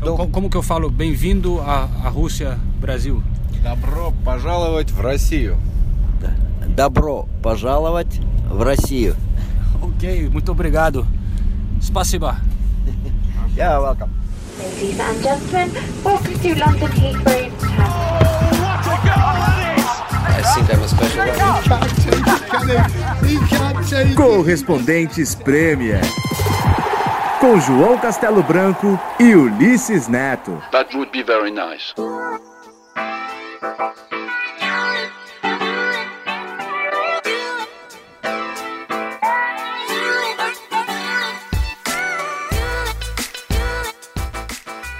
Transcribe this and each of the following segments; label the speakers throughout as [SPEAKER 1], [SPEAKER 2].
[SPEAKER 1] Então, como que eu falo bem-vindo à, à Rússia, Brasil?
[SPEAKER 2] Добро пожаловать в Россию.
[SPEAKER 3] Добро пожаловать в Россию.
[SPEAKER 1] Ok, muito obrigado. Spasiba.
[SPEAKER 3] Yeah, welcome.
[SPEAKER 4] Ladies and gentlemen, welcome to London Heathrow
[SPEAKER 5] I think I'm a special one.
[SPEAKER 6] Correspondentes Premier. Com João Castelo Branco e Ulisses Neto.
[SPEAKER 7] That would be very nice.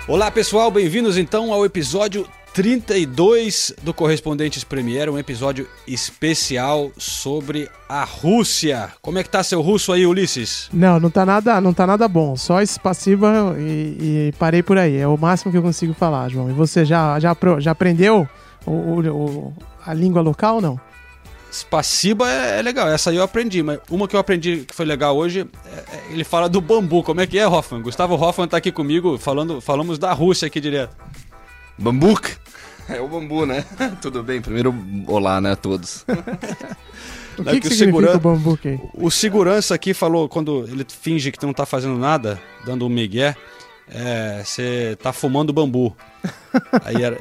[SPEAKER 1] Olá pessoal, bem-vindos então ao episódio 32 do Correspondentes Premier, um episódio especial sobre a Rússia. Como é que tá seu russo aí, Ulisses?
[SPEAKER 8] Não, não tá nada, não tá nada bom. Só esse passiva e, e parei por aí. É o máximo que eu consigo falar, João. E você já, já, já aprendeu o, o- a língua local ou não?
[SPEAKER 1] Spasiba é, é legal, essa aí eu aprendi, mas uma que eu aprendi que foi legal hoje, é- é- ele fala do bambu. Como é que é, Hoffman? Gustavo Hoffman tá aqui comigo, falando, falamos da Rússia aqui direto.
[SPEAKER 2] Bambuca? É o bambu, né? Tudo bem? Primeiro, olá, né, a todos.
[SPEAKER 8] O que,
[SPEAKER 1] que
[SPEAKER 8] que
[SPEAKER 1] o seguran-
[SPEAKER 8] o bambuque aí?
[SPEAKER 1] O segurança aqui falou, quando ele finge que não tá fazendo nada, dando um migué, é, você tá fumando bambu. Aí era,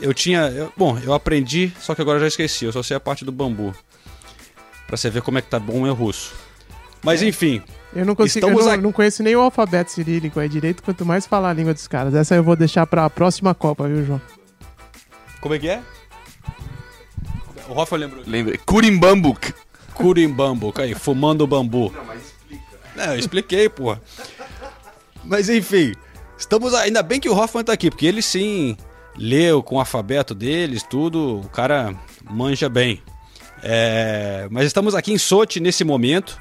[SPEAKER 1] eu tinha, eu- bom, eu aprendi, só que agora eu já esqueci, eu só sei a parte do bambu. Pra você ver como é que tá bom o meu russo. Mas enfim,
[SPEAKER 8] Eu não consigo, eu
[SPEAKER 1] Estamos
[SPEAKER 8] não,
[SPEAKER 1] aqui-
[SPEAKER 8] não conheço nem o alfabeto cirílico aí direito, quanto mais falar a língua dos caras. Essa eu vou deixar pra próxima Copa, viu, João?
[SPEAKER 1] como é que é? O Rafa lembrou.
[SPEAKER 2] Lembrei. Curimbambuk.
[SPEAKER 1] Curimbambu, aí, fumando bambu. Não, mas explica. Não, eu expliquei, porra. Mas enfim, estamos. Ainda bem que o Hoffman tá aqui, porque ele sim leu com o alfabeto deles, tudo. O cara manja bem. É, mas estamos aqui em Sochi nesse momento,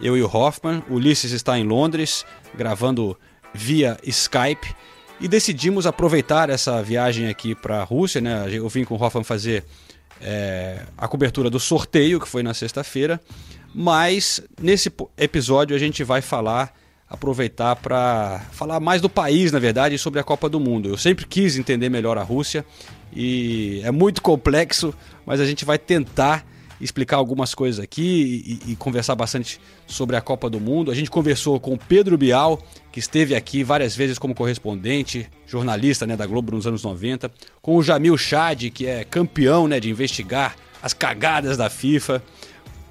[SPEAKER 1] eu e o Hoffman. Ulisses está em Londres, gravando via Skype. E decidimos aproveitar essa viagem aqui para a Rússia, né? Eu vim com o Hoffman fazer é, a cobertura do sorteio, que foi na sexta-feira. Mas nesse episódio a gente vai falar, aproveitar para falar mais do país, na verdade, sobre a Copa do Mundo. Eu sempre quis entender melhor a Rússia e é muito complexo, mas a gente vai tentar explicar algumas coisas aqui e, e conversar bastante sobre a Copa do Mundo. A gente conversou com Pedro Bial, que esteve aqui várias vezes como correspondente, jornalista né, da Globo nos anos 90, com o Jamil Chad, que é campeão né, de investigar as cagadas da FIFA.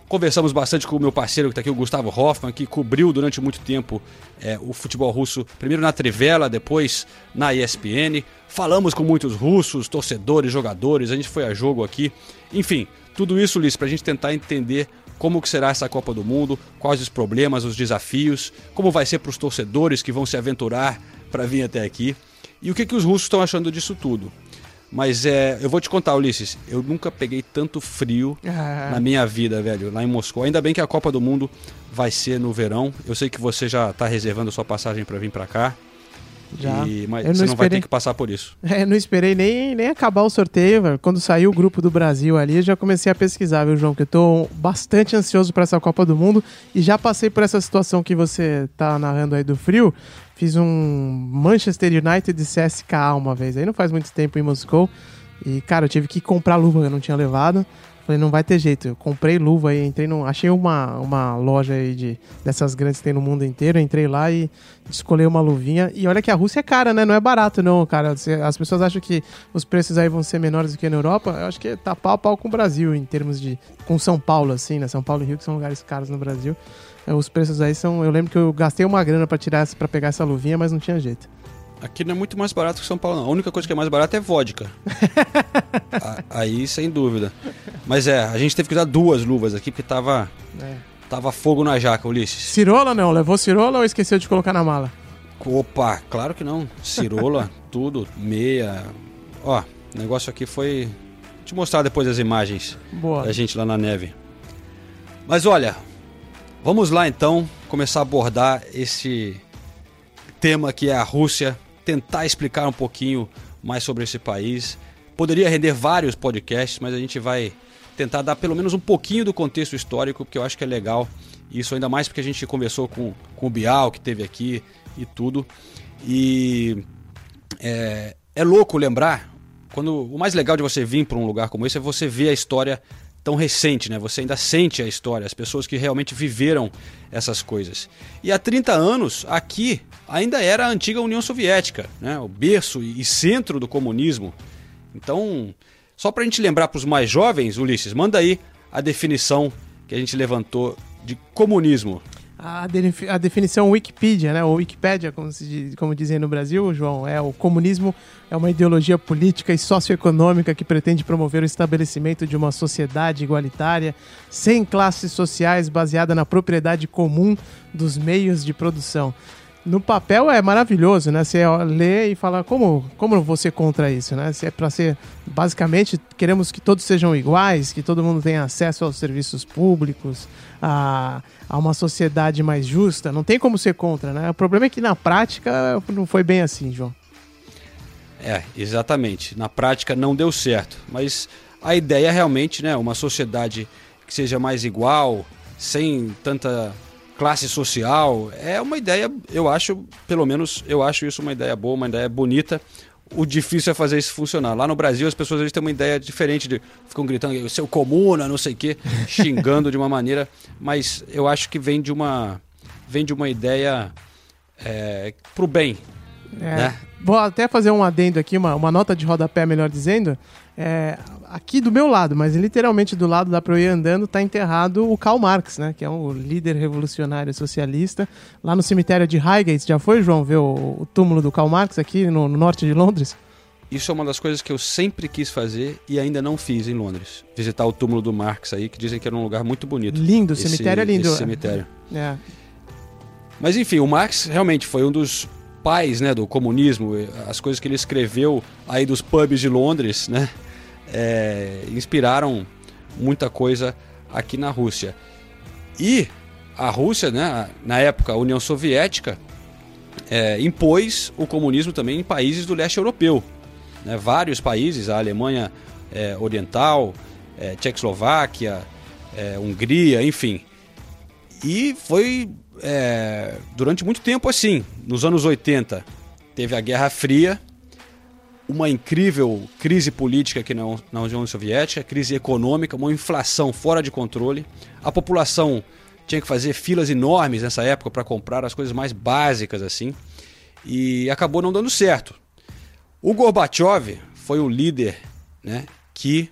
[SPEAKER 1] Conversamos bastante com o meu parceiro que está aqui, o Gustavo Hoffman, que cobriu durante muito tempo é, o futebol russo, primeiro na Trivela, depois na ESPN. Falamos com muitos russos, torcedores, jogadores, a gente foi a jogo aqui. Enfim, tudo isso, Liz, para a gente tentar entender como que será essa Copa do Mundo, quais os problemas, os desafios, como vai ser para os torcedores que vão se aventurar para vir até aqui e o que, que os russos estão achando disso tudo. Mas é, eu vou te contar, Ulisses, eu nunca peguei tanto frio
[SPEAKER 8] Ah.
[SPEAKER 1] na minha vida, velho, lá em Moscou. Ainda bem que a Copa do Mundo vai ser no verão. Eu sei que você já tá reservando sua passagem para vir para cá.
[SPEAKER 8] Já.
[SPEAKER 1] E- mas
[SPEAKER 8] Eu
[SPEAKER 1] você
[SPEAKER 8] não
[SPEAKER 1] não vai ter que passar por isso.
[SPEAKER 8] É, não esperei nem, nem acabar o sorteio, velho. Quando saiu o grupo do Brasil ali, eu já comecei a pesquisar, viu, João? Que eu tô bastante ansioso pra essa Copa do Mundo e já passei por essa situação que você tá narrando aí do frio. Fiz um Manchester United e CSKA uma vez, aí não faz muito tempo em Moscou. E, cara, eu tive que comprar luva que eu não tinha levado. Falei, não vai ter jeito. Eu comprei luva aí, entrei no. Achei uma, uma loja aí de, dessas grandes que tem no mundo inteiro. Entrei lá e escolhi uma luvinha. E olha que a Rússia é cara, né? Não é barato, não, cara. As pessoas acham que os preços aí vão ser menores do que na Europa. Eu acho que tá pau a pau com o Brasil, em termos de. Com São Paulo, assim, né? São Paulo e Rio, que são lugares caros no Brasil. É, Os preços aí são. Eu lembro que eu gastei uma grana pra tirar pra pegar essa luvinha, mas não tinha jeito.
[SPEAKER 1] Aqui não é muito mais barato que São Paulo, não. A única coisa que é mais barata é vodka. A- Aí, sem dúvida. Mas é, a gente teve que usar duas luvas aqui, porque tava,
[SPEAKER 8] É.
[SPEAKER 1] tava fogo na jaca, Ulisses.
[SPEAKER 8] Cirola não? Levou cirola ou esqueceu de colocar na mala?
[SPEAKER 1] Opa, claro que não. Cirola, tudo, meia. Ó, o negócio aqui foi. Vou te mostrar depois as imagens
[SPEAKER 8] Boa.
[SPEAKER 1] da gente lá na neve. Mas olha, vamos lá então começar a abordar esse tema que é a Rússia, tentar explicar um pouquinho mais sobre esse país. Poderia render vários podcasts, mas a gente vai tentar dar pelo menos um pouquinho do contexto histórico, porque eu acho que é legal. Isso ainda mais porque a gente conversou com, com o Bial, que teve aqui e tudo. E é, é louco lembrar. Quando o mais legal de você vir para um lugar como esse é você ver a história tão recente, né? Você ainda sente a história, as pessoas que realmente viveram essas coisas. E há 30 anos, aqui ainda era a antiga União Soviética, né? O berço e centro do comunismo. Então, só para a gente lembrar para os mais jovens, Ulisses, manda aí a definição que a gente levantou de comunismo.
[SPEAKER 8] A, de, a definição Wikipedia, né? Ou Wikipédia, como, como dizem no Brasil, João, é o comunismo é uma ideologia política e socioeconômica que pretende promover o estabelecimento de uma sociedade igualitária, sem classes sociais, baseada na propriedade comum dos meios de produção no papel é maravilhoso, né? Você lê e fala como como você contra isso, né? Se é para ser basicamente queremos que todos sejam iguais, que todo mundo tenha acesso aos serviços públicos, a, a uma sociedade mais justa. Não tem como ser contra, né? O problema é que na prática não foi bem assim, João.
[SPEAKER 1] É, exatamente. Na prática não deu certo, mas a ideia realmente, né, uma sociedade que seja mais igual, sem tanta classe social. É uma ideia, eu acho, pelo menos eu acho isso uma ideia boa, uma ideia bonita. O difícil é fazer isso funcionar. Lá no Brasil, as pessoas vezes têm uma ideia diferente, de, ficam gritando, seu comuna, não sei o quê, xingando de uma maneira, mas eu acho que vem de uma, vem de uma ideia é, pro bem. É, né?
[SPEAKER 8] Vou até fazer um adendo aqui, uma, uma nota de rodapé, melhor dizendo. É, aqui do meu lado, mas literalmente do lado da pra eu ir andando, está enterrado o Karl Marx, né? Que é um líder revolucionário socialista. Lá no cemitério de Highgate, já foi, João, ver o, o túmulo do Karl Marx aqui no, no, norte de Londres?
[SPEAKER 1] Isso é uma das coisas que eu sempre quis fazer e ainda não fiz em Londres. Visitar o túmulo do Marx aí, que dizem que era um lugar muito bonito.
[SPEAKER 8] Lindo, o cemitério é lindo.
[SPEAKER 1] Esse cemitério. É. Mas enfim, o Marx realmente foi um dos pais né, do comunismo, as coisas que ele escreveu aí dos pubs de Londres, né? É, inspiraram muita coisa aqui na Rússia. E a Rússia, né, na época, a União Soviética, é, impôs o comunismo também em países do leste europeu. Né, vários países, a Alemanha é, Oriental, é, Tchecoslováquia, é, Hungria, enfim. E foi é, durante muito tempo assim. Nos anos 80 teve a Guerra Fria, uma incrível crise política aqui na, União Soviética, crise econômica, uma inflação fora de controle. A população tinha que fazer filas enormes nessa época para comprar as coisas mais básicas assim, e acabou não dando certo. O Gorbachev foi o líder, né, que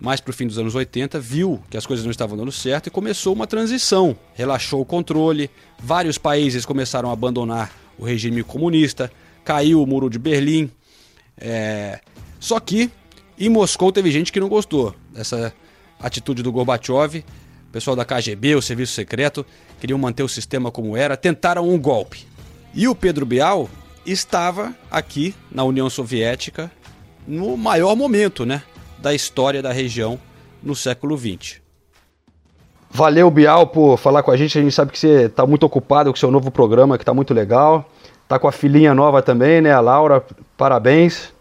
[SPEAKER 1] mais para o fim dos anos 80 viu que as coisas não estavam dando certo e começou uma transição, relaxou o controle, vários países começaram a abandonar o regime comunista, caiu o muro de Berlim, é... Só que em Moscou teve gente que não gostou dessa atitude do Gorbachev. O pessoal da KGB, o Serviço Secreto, queriam manter o sistema como era, tentaram um golpe. E o Pedro Bial estava aqui na União Soviética no maior momento né, da história da região no século XX. Valeu, Bial, por falar com a gente. A gente sabe que você está muito ocupado com o seu novo programa, que está muito legal. Tá com a filhinha nova também, né, a Laura? Parabéns.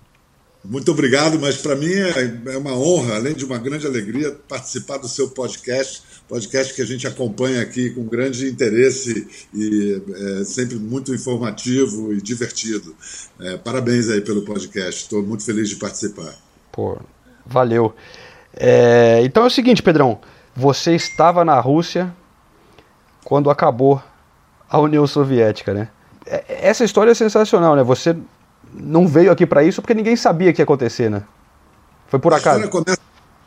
[SPEAKER 7] Muito obrigado, mas para mim é, é uma honra, além de uma grande alegria, participar do seu podcast, podcast que a gente acompanha aqui com grande interesse e é, sempre muito informativo e divertido. É, parabéns aí pelo podcast, estou muito feliz de participar.
[SPEAKER 1] Pô, valeu. É, então é o seguinte, Pedrão, você estava na Rússia quando acabou a União Soviética, né? É, essa história é sensacional, né? Você não veio aqui para isso porque ninguém sabia que ia acontecer, né? Foi por acaso. A história começa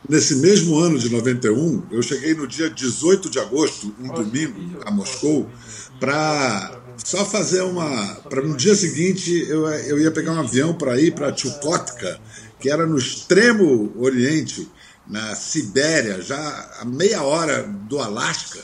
[SPEAKER 7] nesse mesmo ano de 91. Eu cheguei no dia 18 de agosto, um domingo, a Moscou, para só fazer uma. Para no dia seguinte eu, eu ia pegar um avião para ir para Chukotka, que era no extremo oriente, na Sibéria, já a meia hora do Alasca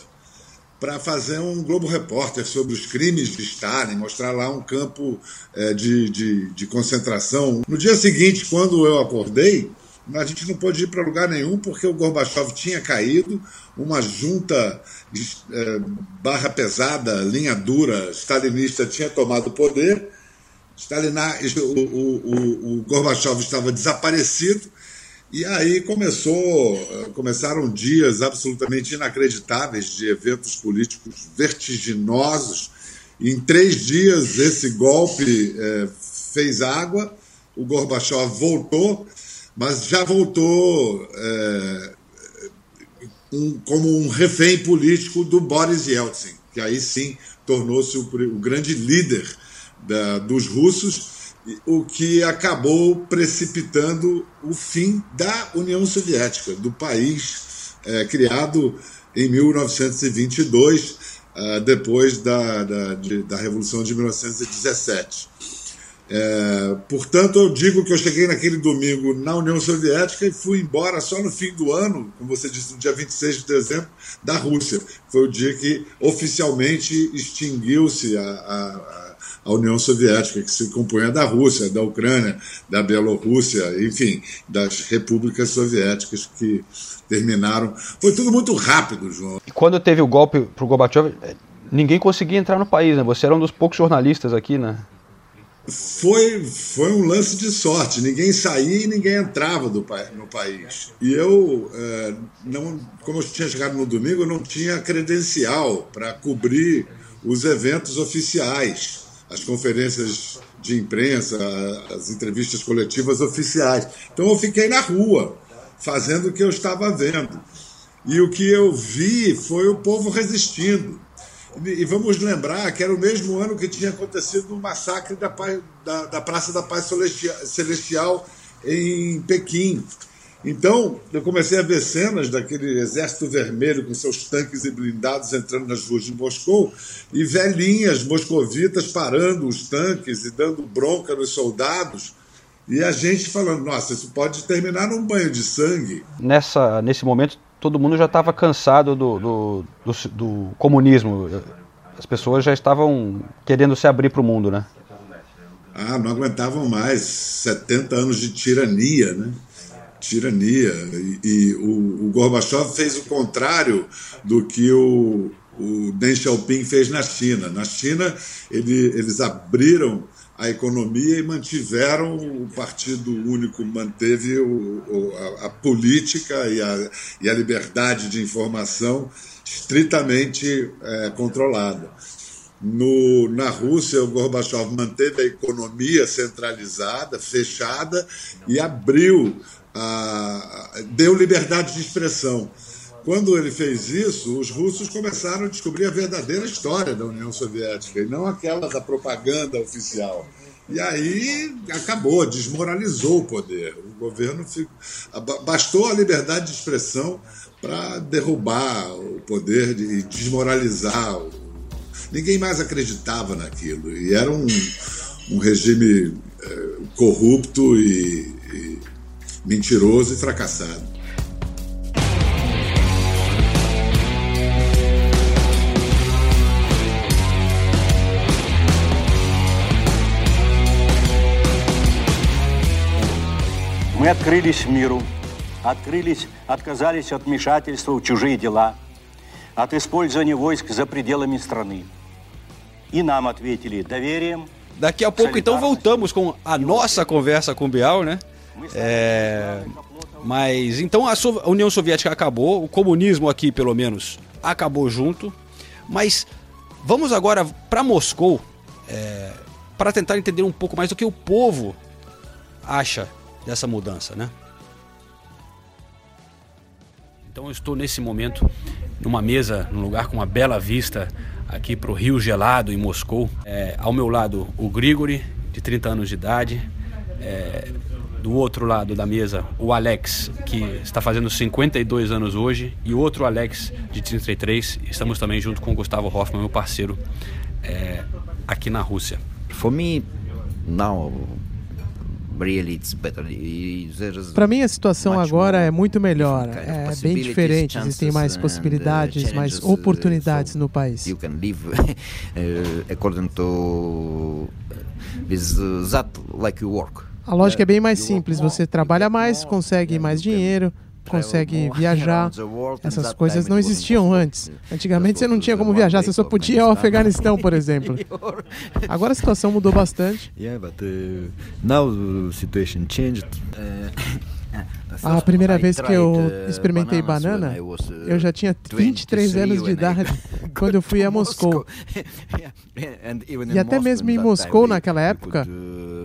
[SPEAKER 7] para fazer um Globo Repórter sobre os crimes de Stalin, mostrar lá um campo é, de, de, de, concentração. No dia seguinte, quando eu acordei, a gente não pôde ir para lugar nenhum porque o Gorbachev tinha caído, uma junta é, barra pesada, linha dura, stalinista tinha tomado o poder, Stalin, o, o, o, o Gorbachev estava desaparecido e aí começou, começaram dias absolutamente inacreditáveis de eventos políticos vertiginosos. Em três dias, esse golpe é, fez água, o Gorbachev voltou, mas já voltou é, um, como um refém político do Boris Yeltsin, que aí sim tornou-se o, o, grande líder da, dos russos, o que acabou precipitando o fim da União Soviética, do país é, criado em 1922, é, depois da, da, de, da Revolução de 1917. É, portanto, eu digo que eu cheguei naquele domingo na União Soviética e fui embora só no fim do ano, como você disse, no dia 26 de dezembro, da Rússia. Foi o dia que oficialmente extinguiu-se a, a, a, União Soviética, que se compunha da Rússia, da Ucrânia, da Bielorrússia, enfim, das repúblicas soviéticas que terminaram. Foi tudo muito rápido, João.
[SPEAKER 1] E quando teve o golpe para o Gorbachev, ninguém conseguia entrar no país, né? Você era um dos poucos jornalistas aqui, né?
[SPEAKER 7] foi, foi um lance de sorte. Ninguém saía e ninguém entrava do, no país. E eu, é, não, como eu tinha chegado no domingo, eu não tinha credencial para cobrir os eventos oficiais, as conferências de imprensa, as entrevistas coletivas oficiais. Então eu fiquei na rua, fazendo o que eu estava vendo. E o que eu vi foi o povo resistindo. E vamos lembrar que era o mesmo ano que tinha acontecido o massacre da, da, da Praça da Paz Celestial em Pequim. Então, eu comecei a ver cenas daquele exército vermelho com seus tanques e blindados entrando nas ruas de Moscou e velhinhas moscovitas parando os tanques e dando bronca nos soldados. E a gente falando, nossa, isso pode terminar num banho de sangue.
[SPEAKER 1] Nessa, nesse momento, todo mundo já estava cansado do, do, do, do, comunismo. As pessoas já estavam querendo se abrir para o mundo, né?
[SPEAKER 7] Ah, não aguentavam mais 70 anos de tirania, né? Tirania. E, e o, o Gorbachev fez o contrário do que o, o Deng Xiaoping fez na China. Na China, ele, eles abriram a economia e mantiveram o Partido Único, manteve o, a, a, política e a, e a, liberdade de informação estritamente é, controlada. No, na Rússia, o Gorbachev manteve a economia centralizada, fechada, e abriu, a, deu liberdade de expressão. Quando ele fez isso, os russos começaram a descobrir a verdadeira história da União Soviética e não aquela da propaganda oficial. E aí acabou, desmoralizou o poder. O governo ficou... bastou a liberdade de expressão para derrubar o poder e desmoralizar. Ninguém mais acreditava naquilo. E era um, um regime é, corrupto e mentiroso e fracassado.
[SPEAKER 9] Мы открылись миру, открылись, отказались от вмешательства в чужие дела, от использования войск за пределами страны. E nam ответили доверием.
[SPEAKER 1] Daqui a pouco, então, voltamos com a nossa conversa com o Bial, né? É... Mas então a União Soviética acabou, o comunismo aqui, pelo menos, acabou junto. Mas vamos agora para Moscou é... para tentar entender um pouco mais do que o povo acha dessa mudança, né? Então eu estou nesse momento numa mesa, num lugar com uma bela vista aqui para o Rio Gelado em Moscou. É, ao meu lado o Grigori, de 30 anos de idade. É, do outro lado da mesa o Alex, que está fazendo 52 anos hoje, e o outro Alex, de 33. Estamos também junto com o Gustavo Hoffman, meu parceiro, é, aqui na Rússia.
[SPEAKER 3] For me, now
[SPEAKER 8] para mim a situação agora é muito melhor, é bem diferente, existem mais uh, possibilidades, mais uh, oportunidades no país. You can live uh, according to with that like you work. A lógica é bem mais simples, você trabalha mais, consegue mais dinheiro, consegue viajar. Essas coisas não existiam antes. Antigamente você não tinha como viajar, você só podia ir ao Afeganistão, por exemplo. Agora a situação mudou bastante.
[SPEAKER 3] Uh. Uh,
[SPEAKER 8] A primeira vez que eu experimentei banana, eu já tinha 23 anos de idade quando eu fui a Moscou. E até mesmo em Moscou, naquela época,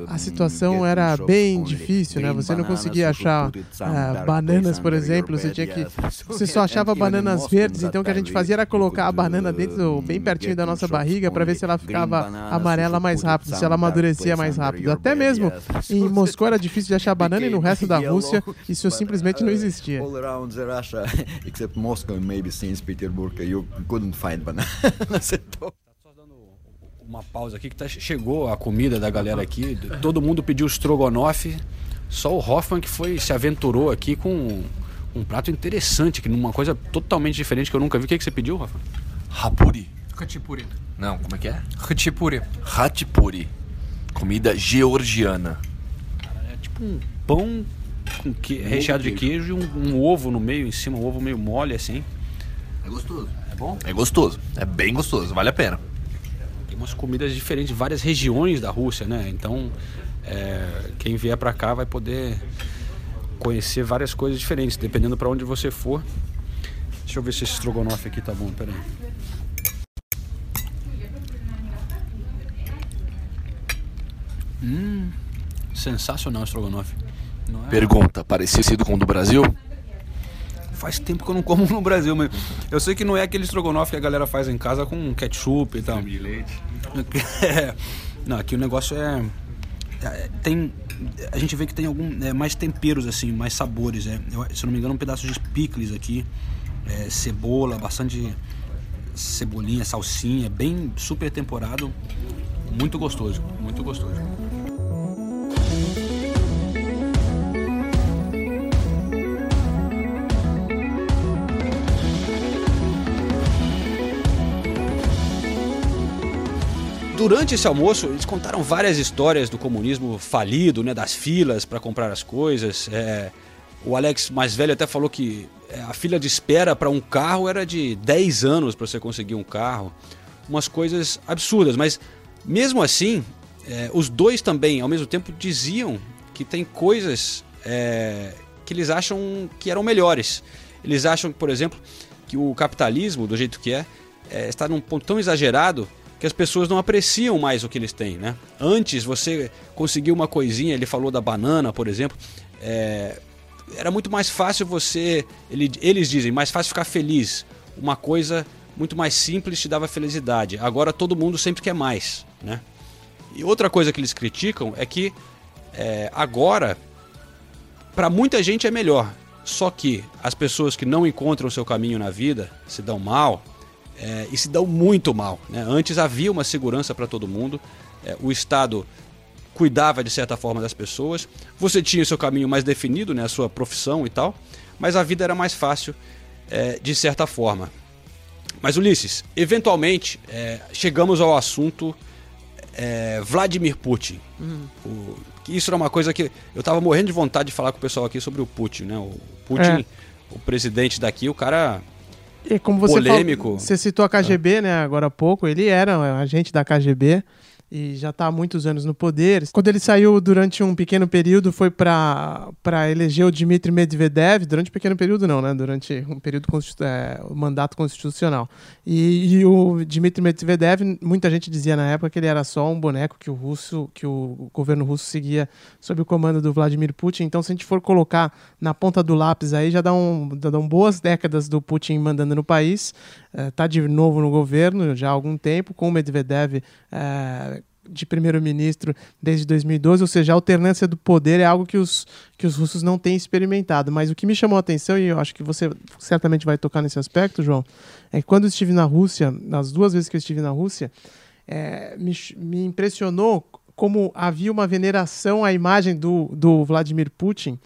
[SPEAKER 8] a situação era bem difícil, né? Você não conseguia achar uh, bananas, por exemplo. Você tinha que, você só achava bananas verdes. Então o que a gente fazia era colocar a banana dentro, bem pertinho da nossa barriga, para ver se ela ficava amarela mais rápido, se ela amadurecia mais rápido. Até mesmo em Moscou era difícil de achar banana e no resto da Rússia isso simplesmente não existia.
[SPEAKER 3] All around the Russia, except Moscow and maybe St. Petersburg, you couldn't find bananas at all
[SPEAKER 1] uma pausa aqui que tá, chegou a comida da galera aqui. Todo mundo pediu strogonoff. Só o Hoffman que foi se aventurou aqui com um prato interessante, que numa coisa totalmente diferente que eu nunca vi. O que, que você pediu, Hoffman?
[SPEAKER 2] Rapuri.
[SPEAKER 10] Khachapuri.
[SPEAKER 2] Não, como é que é?
[SPEAKER 10] Khachapuri.
[SPEAKER 2] Hatipuri. Comida georgiana.
[SPEAKER 1] É tipo um pão com que, recheado de queijo e um, um, ovo no meio, em cima, um ovo meio mole assim.
[SPEAKER 2] É gostoso.
[SPEAKER 1] É bom?
[SPEAKER 2] É gostoso. É bem gostoso, vale a pena
[SPEAKER 1] umas comidas diferentes de várias regiões da Rússia, né? Então, é, quem vier para cá vai poder conhecer várias coisas diferentes, dependendo para onde você for. Deixa eu ver se esse estrogonofe aqui tá bom, peraí. Hum, sensacional estrogonofe.
[SPEAKER 2] É? Pergunta, parecido com o do Brasil?
[SPEAKER 1] Faz tempo que eu não como no Brasil, mas eu sei que não é aquele estrogonofe que a galera faz em casa com ketchup e tal.
[SPEAKER 2] De leite.
[SPEAKER 1] É, não, aqui o negócio é, é, tem a gente vê que tem algum é, mais temperos assim, mais sabores. É, eu, se eu não me engano, um pedaço de picles aqui, é, cebola, bastante cebolinha, salsinha, bem super temporado, muito gostoso, muito gostoso. Durante esse almoço, eles contaram várias histórias do comunismo falido, né, das filas para comprar as coisas. É, o Alex mais velho até falou que é, a fila de espera para um carro era de 10 anos para você conseguir um carro. Umas coisas absurdas, mas mesmo assim, é, os dois também, ao mesmo tempo, diziam que tem coisas é, que eles acham que eram melhores. Eles acham, por exemplo, que o capitalismo, do jeito que é, é está num ponto tão exagerado que as pessoas não apreciam mais o que eles têm, né? Antes você conseguir uma coisinha, ele falou da banana, por exemplo, é, era muito mais fácil você, ele, eles dizem, mais fácil ficar feliz. Uma coisa muito mais simples te dava felicidade. Agora todo mundo sempre quer mais, né? E outra coisa que eles criticam é que é, agora, para muita gente é melhor. Só que as pessoas que não encontram o seu caminho na vida se dão mal, é, e se dão muito mal. Né? Antes havia uma segurança para todo mundo, é, o Estado cuidava de certa forma das pessoas, você tinha o seu caminho mais definido, né, a sua profissão e tal, mas a vida era mais fácil é, de certa forma. Mas Ulisses, eventualmente é, chegamos ao assunto é, Vladimir Putin. Uhum. O, isso era uma coisa que eu estava morrendo de vontade de falar com o pessoal aqui sobre o Putin, né? O Putin, é. o presidente daqui, o cara
[SPEAKER 8] e como você polêmico. Falou, você citou a KGB, né, agora há pouco, ele era um agente da KGB e já está há muitos anos no poder. Quando ele saiu durante um pequeno período, foi para eleger o Dmitry Medvedev, durante um pequeno período não, né? Durante um período é, mandato constitucional. E, e, o Dmitry Medvedev, muita gente dizia na época que ele era só um boneco que o russo, que o governo russo seguia sob o comando do Vladimir Putin. Então, se a gente for colocar na ponta do lápis aí, já dá um, dá um boas décadas do Putin mandando no país. Está é, de novo no governo já há algum tempo, com o Medvedev é, de primeiro-ministro desde 2012, ou seja, a alternância do poder é algo que os, que os russos não têm experimentado. Mas o que me chamou a atenção, e eu acho que você certamente vai tocar nesse aspecto, João, é que quando eu estive na Rússia, nas duas vezes que eu estive na Rússia, é, me, me impressionou como havia uma veneração à imagem do, do Vladimir Putin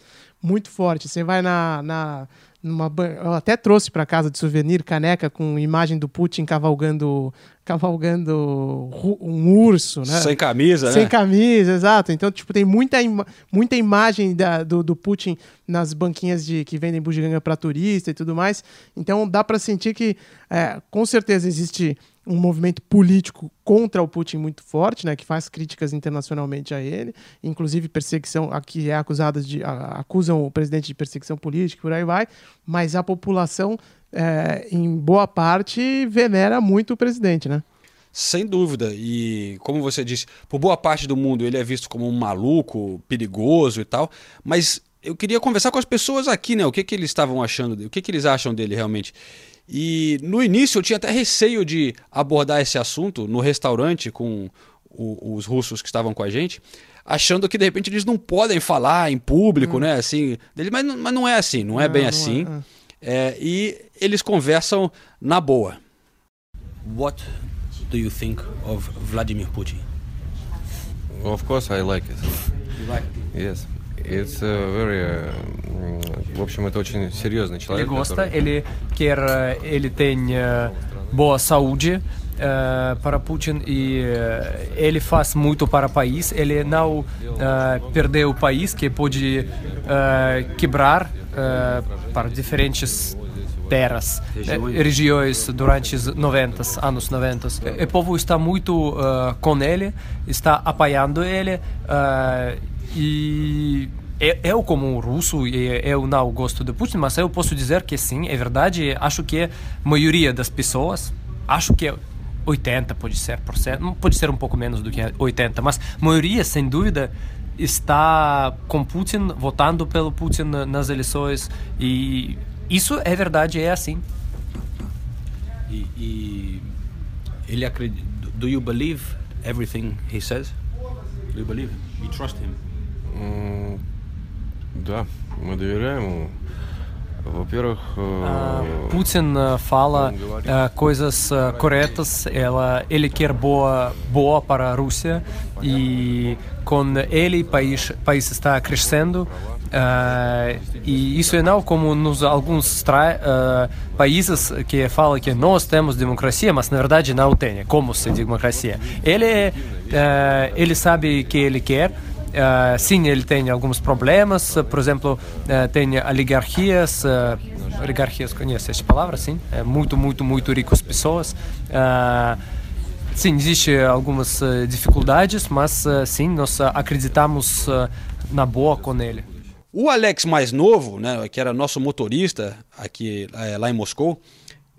[SPEAKER 8] muito forte. Você vai na, na numa eu até trouxe para casa de souvenir caneca com imagem do Putin cavalgando cavalgando um urso, né?
[SPEAKER 1] Sem camisa,
[SPEAKER 8] Sem
[SPEAKER 1] né?
[SPEAKER 8] camisa, exato. Então, tipo, tem muita, ima muita imagem da, do, do Putin nas banquinhas de que vendem bugiganga para turista e tudo mais. Então, dá para sentir que, é, com certeza, existe um movimento político contra o Putin muito forte, né, que faz críticas internacionalmente a ele, inclusive perseguição, aqui é acusada de a- acusam o presidente de perseguição política, por aí vai, mas a população é, em boa parte venera muito o presidente, né?
[SPEAKER 1] Sem dúvida. E como você disse, por boa parte do mundo ele é visto como um maluco, perigoso e tal. Mas eu queria conversar com as pessoas aqui, né? O que, que eles estavam achando, dele, o que, que eles acham dele realmente. E no início eu tinha até receio de abordar esse assunto no restaurante com o- os russos que estavam com a gente, achando que de repente eles não podem falar em público, né? Assim, dele, mas, não- mas não é assim, não é
[SPEAKER 8] Não,
[SPEAKER 1] bem
[SPEAKER 8] não é,
[SPEAKER 1] assim.
[SPEAKER 8] é.
[SPEAKER 1] É, e eles conversam na boa.
[SPEAKER 10] What do you think of Vladimir Putin?
[SPEAKER 5] Of course, I like it.
[SPEAKER 10] You like
[SPEAKER 5] Yes. It's a very... uh, м, В общем, это очень серьезный
[SPEAKER 11] Ele
[SPEAKER 5] человек,
[SPEAKER 11] gosta,
[SPEAKER 5] который-
[SPEAKER 11] ele quer, eh, ele tem eh, boa saúde eh, para Putin e eh, ele faz muito para o país. Ele não eh, perdeu o país, que pode eh, quebrar eh, para diferentes terras,
[SPEAKER 10] Regiões.
[SPEAKER 11] eh, regiões durante os 90, anos 90. O povo está muito eh, com ele, está apoiando ele eh, e eu, eu, como russo, eu não gosto do Putin, mas eu posso dizer que sim, é verdade. Acho que a maioria das pessoas, acho que 80 pode ser pode ser um pouco menos do que 80, mas a maioria, sem dúvida, está com Putin, votando pelo Putin na- nas eleições. E isso é verdade, é assim.
[SPEAKER 10] E, e ele acredita. Do you believe everything he says? Do you believe? You trust him?
[SPEAKER 5] М, Да, мы доверяем ему. Во-первых, э,
[SPEAKER 11] Putin uh, fala
[SPEAKER 5] Он говорит.
[SPEAKER 11] uh, coisas uh, corretas, ela, ele quer boa, boa para a Rússia e com ele o país, país está crescendo uh, e isso é não como nos alguns tra- uh, países que falam que nós temos democracia, mas na verdade não tem, como se democracia. Ele, uh, ele sabe que ele quer, Uh, sim, ele tem alguns problemas, uh, por exemplo, uh, tem oligarquias, uh, oligarquias, conhece essa palavra, sim? É muito, muito, muito ricas pessoas. Sim, existe algumas dificuldades, mas sim, nós acreditamos na boa com ele.
[SPEAKER 1] O Alex mais novo, né, que era nosso motorista aqui eh, lá em Moscou,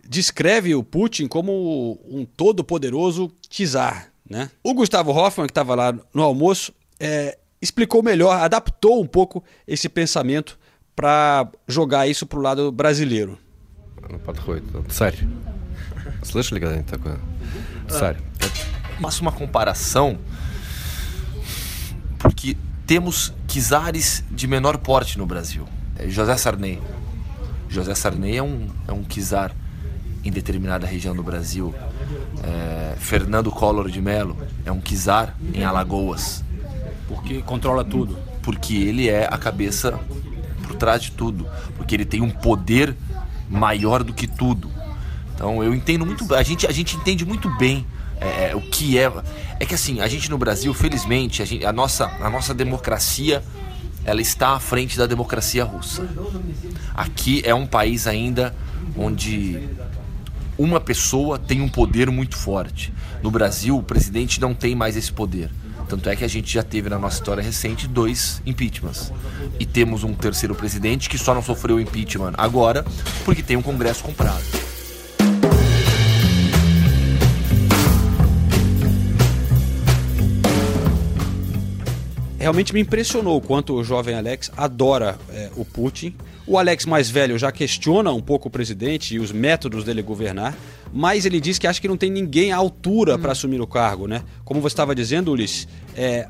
[SPEAKER 1] descreve o Putin como um todo-poderoso czar. Né? O Gustavo Hoffman, que estava lá no almoço, eh, explicou melhor, adaptou um pouco esse pensamento para jogar isso para o lado brasileiro.
[SPEAKER 5] ну, подходит. Царь. Слышали когда-нибудь такое? Царь.
[SPEAKER 12] Faço uma comparação porque temos czares de menor porte no Brasil. É José Sarney. José Sarney é um, é um czar em determinada região do Brasil. É, Fernando Collor de Mello é um czar em Alagoas.
[SPEAKER 10] Porque controla tudo.
[SPEAKER 12] Porque ele é a cabeça por trás de tudo. Porque ele tem um poder maior do que tudo. Então eu entendo muito. A gente, a gente entende muito bem é, é, o que é. É que assim, a gente no Brasil, felizmente, a, gente- a nossa, a nossa democracia ela está à frente da democracia russa. Aqui é um país ainda onde uma pessoa tem um poder muito forte. No Brasil, o presidente não tem mais esse poder. Tanto é que a gente já teve na nossa história recente dois impeachments. E temos um terceiro presidente que só não sofreu impeachment agora porque tem um Congresso comprado.
[SPEAKER 1] Realmente me impressionou o quanto o jovem Alex adora é, o Putin. O Alex mais velho já questiona um pouco o presidente e os métodos dele governar, mas ele diz que acha que não tem ninguém à altura para assumir o cargo, né? Como você estava dizendo, Ulisses, é,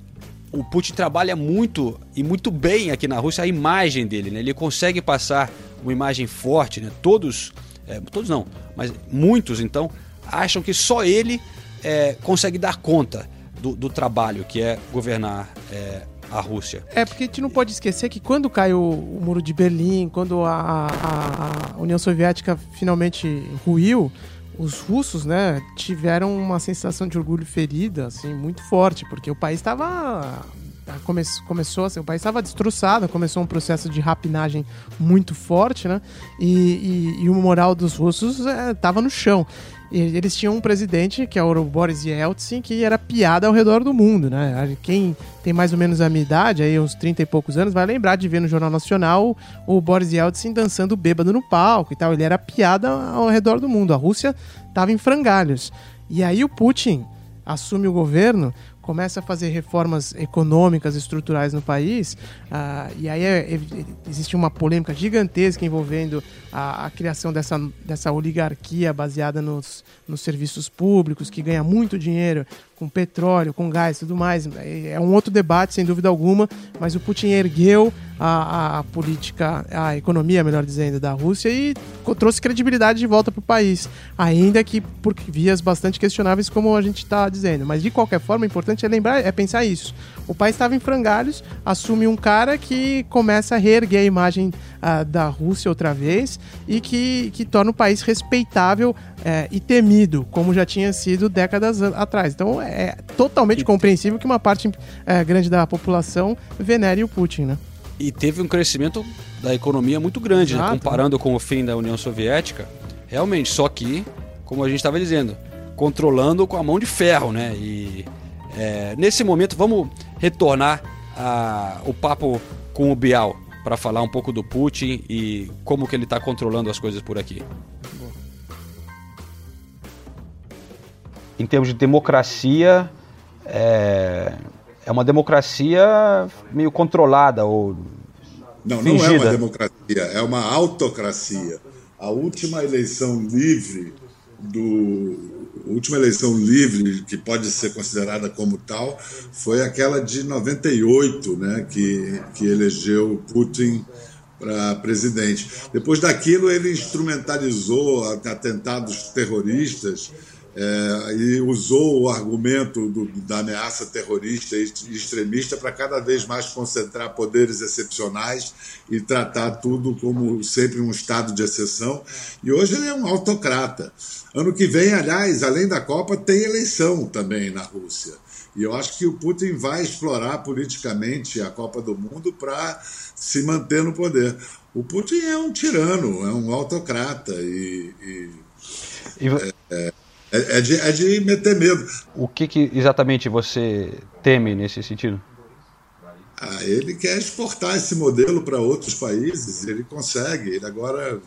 [SPEAKER 1] o Putin trabalha muito e muito bem aqui na Rússia a imagem dele, né? Ele consegue passar uma imagem forte, né? Todos, é, todos não, mas muitos então acham que só ele é, consegue dar conta do, do trabalho que é governar é, a Rússia.
[SPEAKER 8] É, porque a gente não pode esquecer que quando caiu o muro de Berlim, quando a, a- a União Soviética finalmente ruiu, os russos, né, tiveram uma sensação de orgulho ferida, assim, muito forte, porque o país estava come, começou, assim, o país estava destroçado, começou um processo de rapinagem muito forte, né? E, e, e o moral dos russos estava no chão. E eles tinham um presidente, que é o Boris Yeltsin, que era piada ao redor do mundo, né? Quem tem mais ou menos a minha idade, aí uns 30 e poucos anos, vai lembrar de ver no Jornal Nacional o Boris Yeltsin dançando bêbado no palco e tal. Ele era piada ao redor do mundo. A Rússia estava em frangalhos. E aí o Putin assume o governo começa a fazer reformas econômicas, estruturais no país, uh, e aí é, é, existe uma polêmica gigantesca envolvendo a, a, criação dessa, dessa oligarquia baseada nos, nos serviços públicos, que ganha muito dinheiro com petróleo, com gás e tudo mais. É, é um outro debate, sem dúvida alguma, mas o Putin ergueu a, a política, a economia, melhor dizendo, da Rússia e trouxe credibilidade de volta para o país, ainda que por vias bastante questionáveis, como a gente está dizendo. Mas de qualquer forma, o importante é lembrar, é pensar isso. O país estava em frangalhos, assume um cara que começa a reerguer a imagem uh, da Rússia outra vez e que, que torna o país respeitável é, e temido, como já tinha sido décadas atrás. Então é totalmente compreensível que uma parte é, grande da população venere o Putin, né?
[SPEAKER 1] E teve um crescimento da economia muito grande, né? comparando com o fim da União Soviética. Realmente, só que, como a gente estava dizendo, controlando com a mão de ferro, né? E é, nesse momento, vamos retornar a, o papo com o Bial para falar um pouco do Putin e como que ele está controlando as coisas por aqui. Em termos de democracia, é, é uma democracia meio controlada ou
[SPEAKER 7] não,
[SPEAKER 1] fingida.
[SPEAKER 7] não é uma democracia, é uma autocracia. A última eleição livre do última eleição livre que pode ser considerada como tal foi aquela de 98, né, que que elegeu Putin para presidente. Depois daquilo ele instrumentalizou atentados terroristas é, e usou o argumento do, da ameaça terrorista e extremista para cada vez mais concentrar poderes excepcionais e tratar tudo como sempre um estado de exceção. E hoje ele é um autocrata. Ano que vem, aliás, além da Copa, tem eleição também na Rússia. E eu acho que o Putin vai explorar politicamente a Copa do Mundo para se manter no poder. O Putin é um tirano, é um autocrata e, e, e... É, é, é, de, é de meter medo.
[SPEAKER 1] O que, que exatamente você teme nesse sentido?
[SPEAKER 7] Ah, ele quer exportar esse modelo para outros países, ele consegue. Ele agora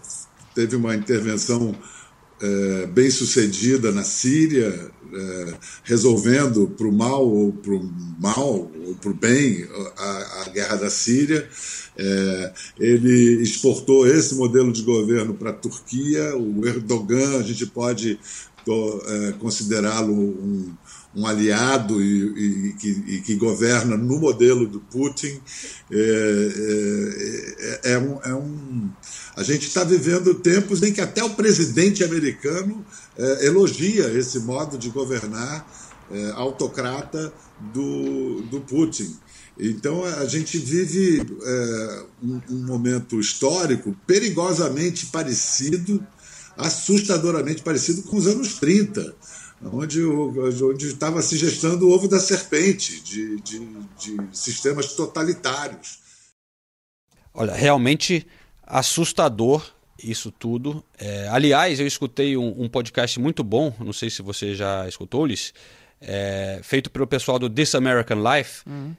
[SPEAKER 7] teve uma intervenção é, bem sucedida na Síria, é, resolvendo para o mal ou para o mal ou para o bem a, a, guerra da Síria. É, ele exportou esse modelo de governo para a Turquia. O Erdogan, a gente pode considerá-lo um, um, aliado e, e, que, e, que, governa no modelo do Putin. É, é, é um, é um, a gente está vivendo tempos em que até o presidente americano é, elogia esse modo de governar é, autocrata do, do Putin. Então a gente vive um, um momento histórico perigosamente parecido assustadoramente parecido com os anos 30, onde estava se gestando o ovo da serpente de, de, de sistemas totalitários.
[SPEAKER 1] Olha, realmente assustador isso tudo. É, aliás, eu escutei um, um, podcast muito bom, não sei se você já escutou, Ulisses, é, feito pelo pessoal do This American Life. Uhum.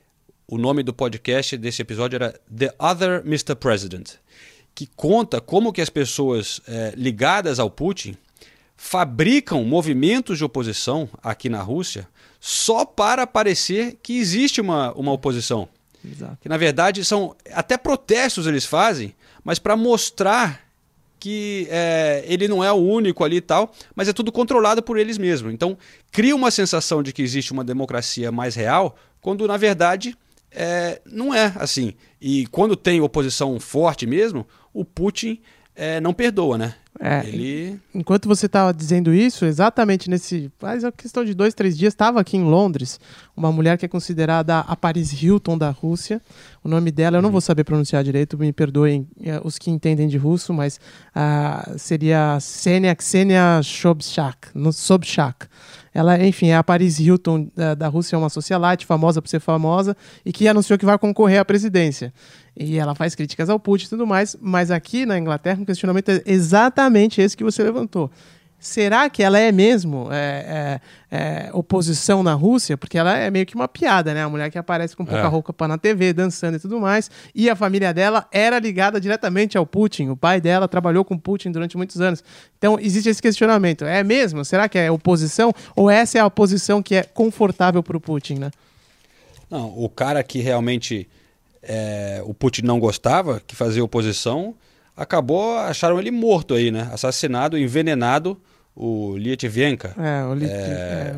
[SPEAKER 1] O nome do podcast desse episódio era The Other Mr. President que conta como que as pessoas é, ligadas ao Putin fabricam movimentos de oposição aqui na Rússia só para parecer que existe uma, uma oposição. Exato. Que na verdade são até protestos eles fazem, mas para mostrar que é, ele não é o único ali e tal, mas é tudo controlado por eles mesmos. Então cria uma sensação de que existe uma democracia mais real, quando na verdade é, não é assim. E quando tem oposição forte mesmo, o Putin é, não perdoa, né?
[SPEAKER 8] É, Ele... Enquanto você estava dizendo isso, exatamente nesse. Faz a questão de dois, três dias, estava aqui em Londres uma mulher que é considerada a Paris Hilton da Rússia. O nome dela eu não vou saber pronunciar direito, me perdoem é, os que entendem de russo, mas uh, seria Ksenia, Ksenia Sobchak. Sobchak. Ela, enfim, é a Paris Hilton da, da Rússia, é uma socialite famosa por ser famosa e que anunciou que vai concorrer à presidência. E ela faz críticas ao Putin e tudo mais, mas aqui na Inglaterra o questionamento é exatamente esse que você levantou. Será que ela é mesmo é, é, é, oposição na Rússia? Porque ela é meio que uma piada, né? A mulher que aparece com pouca
[SPEAKER 1] É.
[SPEAKER 8] roupa na TV, dançando e tudo mais. E a família dela era ligada diretamente ao Putin. O pai dela trabalhou com Putin durante muitos anos. Então existe esse questionamento. É mesmo? Será que é oposição? Ou essa é a oposição que é confortável para o Putin, né?
[SPEAKER 1] Não, o cara que realmente é, o Putin não gostava, que fazia oposição, acabou, acharam ele morto aí, né? Assassinado, envenenado, o Lietvenka.
[SPEAKER 8] É, o Lit-
[SPEAKER 1] é,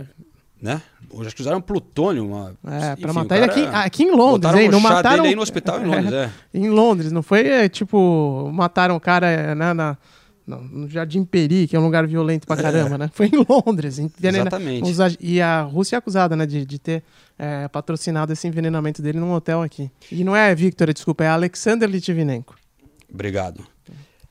[SPEAKER 1] né? Acho que usaram plutônio. Uma...
[SPEAKER 8] É, pra matar ele aqui, aqui em Londres, hein? Não mataram.
[SPEAKER 1] dele aí no hospital em Londres, é.
[SPEAKER 8] Em Londres, não foi é, tipo, mataram o cara né, na, não, no Jardim Peri, que é um lugar violento pra caramba, né? Foi em Londres. envenena-
[SPEAKER 1] Exatamente.
[SPEAKER 8] E a Rússia é acusada, né, de, de ter é, patrocinado esse envenenamento dele num hotel aqui. E não é Victor, desculpa, é Alexander Litvinenko.
[SPEAKER 1] Obrigado.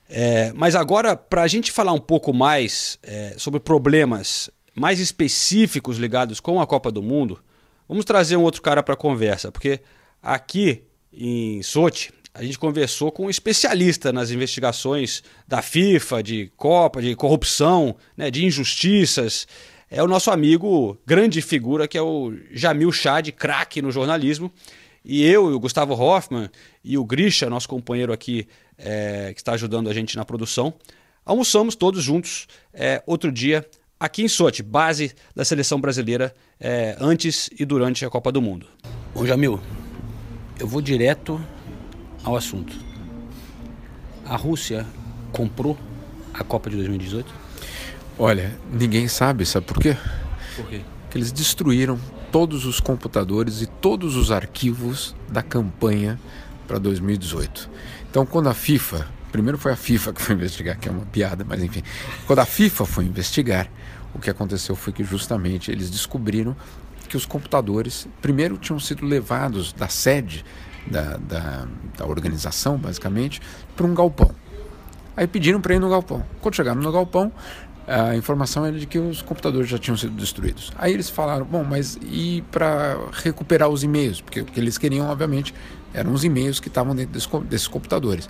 [SPEAKER 1] É, mas agora, para a gente falar um pouco mais é, sobre problemas mais específicos ligados com a Copa do Mundo, vamos trazer um outro cara para a conversa, porque aqui em Sochi a gente conversou com um especialista nas investigações da FIFA, de Copa, de corrupção, né, de injustiças. É o nosso amigo, grande figura, que é o Jamil Chad, craque no jornalismo. E eu, e o Gustavo Hoffman e o Grisha, nosso companheiro aqui, é, que está ajudando a gente na produção, almoçamos todos juntos é, outro dia aqui em Sochi, base da seleção brasileira é, antes e durante a Copa do Mundo.
[SPEAKER 10] Ô Jamil, eu vou direto ao assunto. A Rússia comprou a Copa de 2018?
[SPEAKER 13] Olha, ninguém sabe, sabe por quê?
[SPEAKER 10] Por quê?
[SPEAKER 13] Que eles destruíram todos os computadores e todos os arquivos da campanha para 2018. Então, quando a FIFA, primeiro foi a FIFA que foi investigar, que é uma piada, mas enfim, quando a FIFA foi investigar, o que aconteceu foi que justamente eles descobriram que os computadores, primeiro, tinham sido levados da sede da, da, da organização, basicamente, para um galpão. Aí pediram para ir no galpão. Quando chegaram no galpão, a informação era de que os computadores já tinham sido destruídos. Aí eles falaram, bom, mas e para recuperar os e-mails? Porque o que eles queriam, obviamente, eram os e-mails que estavam dentro desse desses computadores.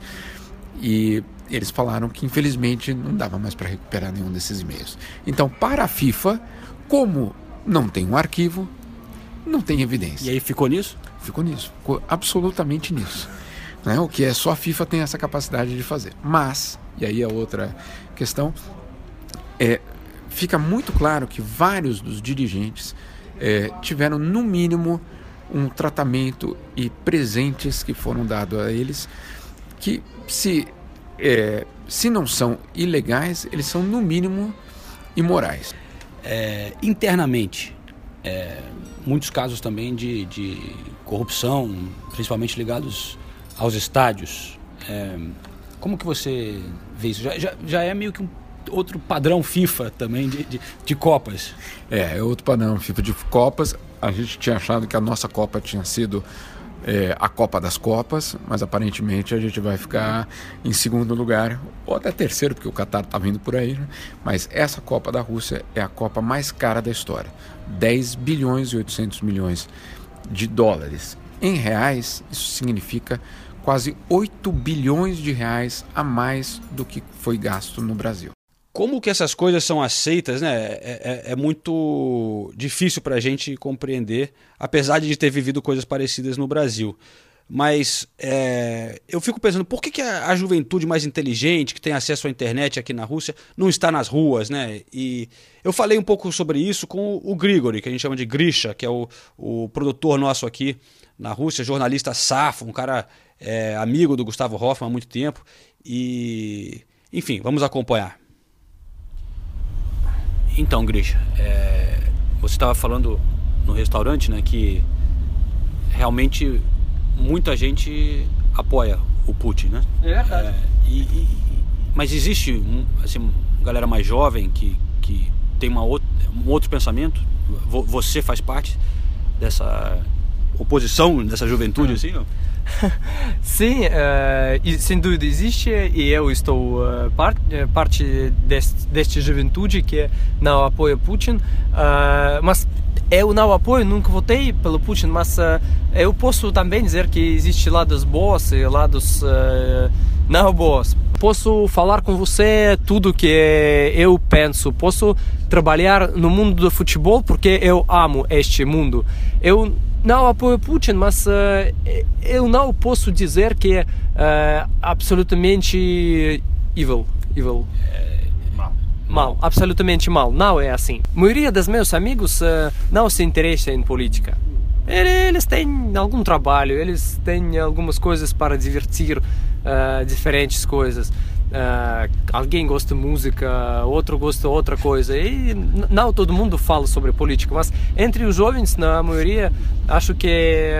[SPEAKER 13] E eles falaram que, infelizmente, não dava mais para recuperar nenhum desses e-mails. Então, para a FIFA, como não tem um arquivo, não tem evidência.
[SPEAKER 10] E aí ficou nisso?
[SPEAKER 13] Ficou nisso, ficou absolutamente nisso. Né? O que é só a FIFA tem essa capacidade de fazer. Mas, e aí a outra questão, é, fica muito claro que vários dos dirigentes é, tiveram, no mínimo, um tratamento e presentes que foram dados a eles que, se, é, se não são ilegais, eles são, no mínimo, imorais.
[SPEAKER 10] É, internamente, é, muitos casos também de, de corrupção, principalmente ligados aos estádios. É, como que você vê isso? Já, já, já é meio que um outro padrão FIFA também de, de, de Copas.
[SPEAKER 13] É, é outro padrão FIFA de Copas. A gente tinha achado que a nossa Copa tinha sido é, a Copa das Copas, mas aparentemente a gente vai ficar em segundo lugar, ou até terceiro, porque o Qatar está vindo por aí. Né? Mas essa Copa da Rússia é a Copa mais cara da história: 10 bilhões e 800 milhões de dólares. Em reais, isso significa quase 8 bilhões de reais a mais do que foi gasto no Brasil.
[SPEAKER 1] Como que essas coisas são aceitas, né? É, é, é muito difícil para a gente compreender, apesar de ter vivido coisas parecidas no Brasil. Mas é, eu fico pensando, por que, que a, a juventude mais inteligente, que tem acesso à internet aqui na Rússia, não está nas ruas, né? E eu falei um pouco sobre isso com o Grigori, que a gente chama de Grisha, que é o, o produtor nosso aqui na Rússia, jornalista safo, um cara é, amigo do Gustavo Hoffmann há muito tempo. E, enfim, vamos acompanhar.
[SPEAKER 10] Então, Grisha, é, você estava falando no restaurante, né, que realmente muita gente apoia o Putin, né?
[SPEAKER 11] É verdade.
[SPEAKER 10] e, e- mas existe, assim, uma galera mais jovem que, que tem uma outra, um outro pensamento? Vo- Você faz parte dessa oposição, dessa juventude, assim? ó?
[SPEAKER 11] Sim, e sem dúvida existe e eu estou eh, par- eh, parte deste, deste juventude que não apoia Putin, eh, mas eu não apoio, nunca votei pelo Putin, mas eu posso também dizer que existe lados bons e lados não bons. Posso falar com você tudo que eu penso, posso trabalhar no mundo do futebol porque eu amo este mundo. Eu não apoio Putin, mas eh, eu não posso dizer que é eh, absolutamente evil, evil. Mal, absolutamente mal. Não é assim. A maioria dos meus amigos eh, não se interessa em política. Ele- Eles têm algum trabalho, eles têm algumas coisas para divertir, eh, diferentes coisas. Eh, alguém gosta de música, outro gosta de outra coisa. E não todo mundo fala sobre política, mas entre os jovens, na maioria, acho que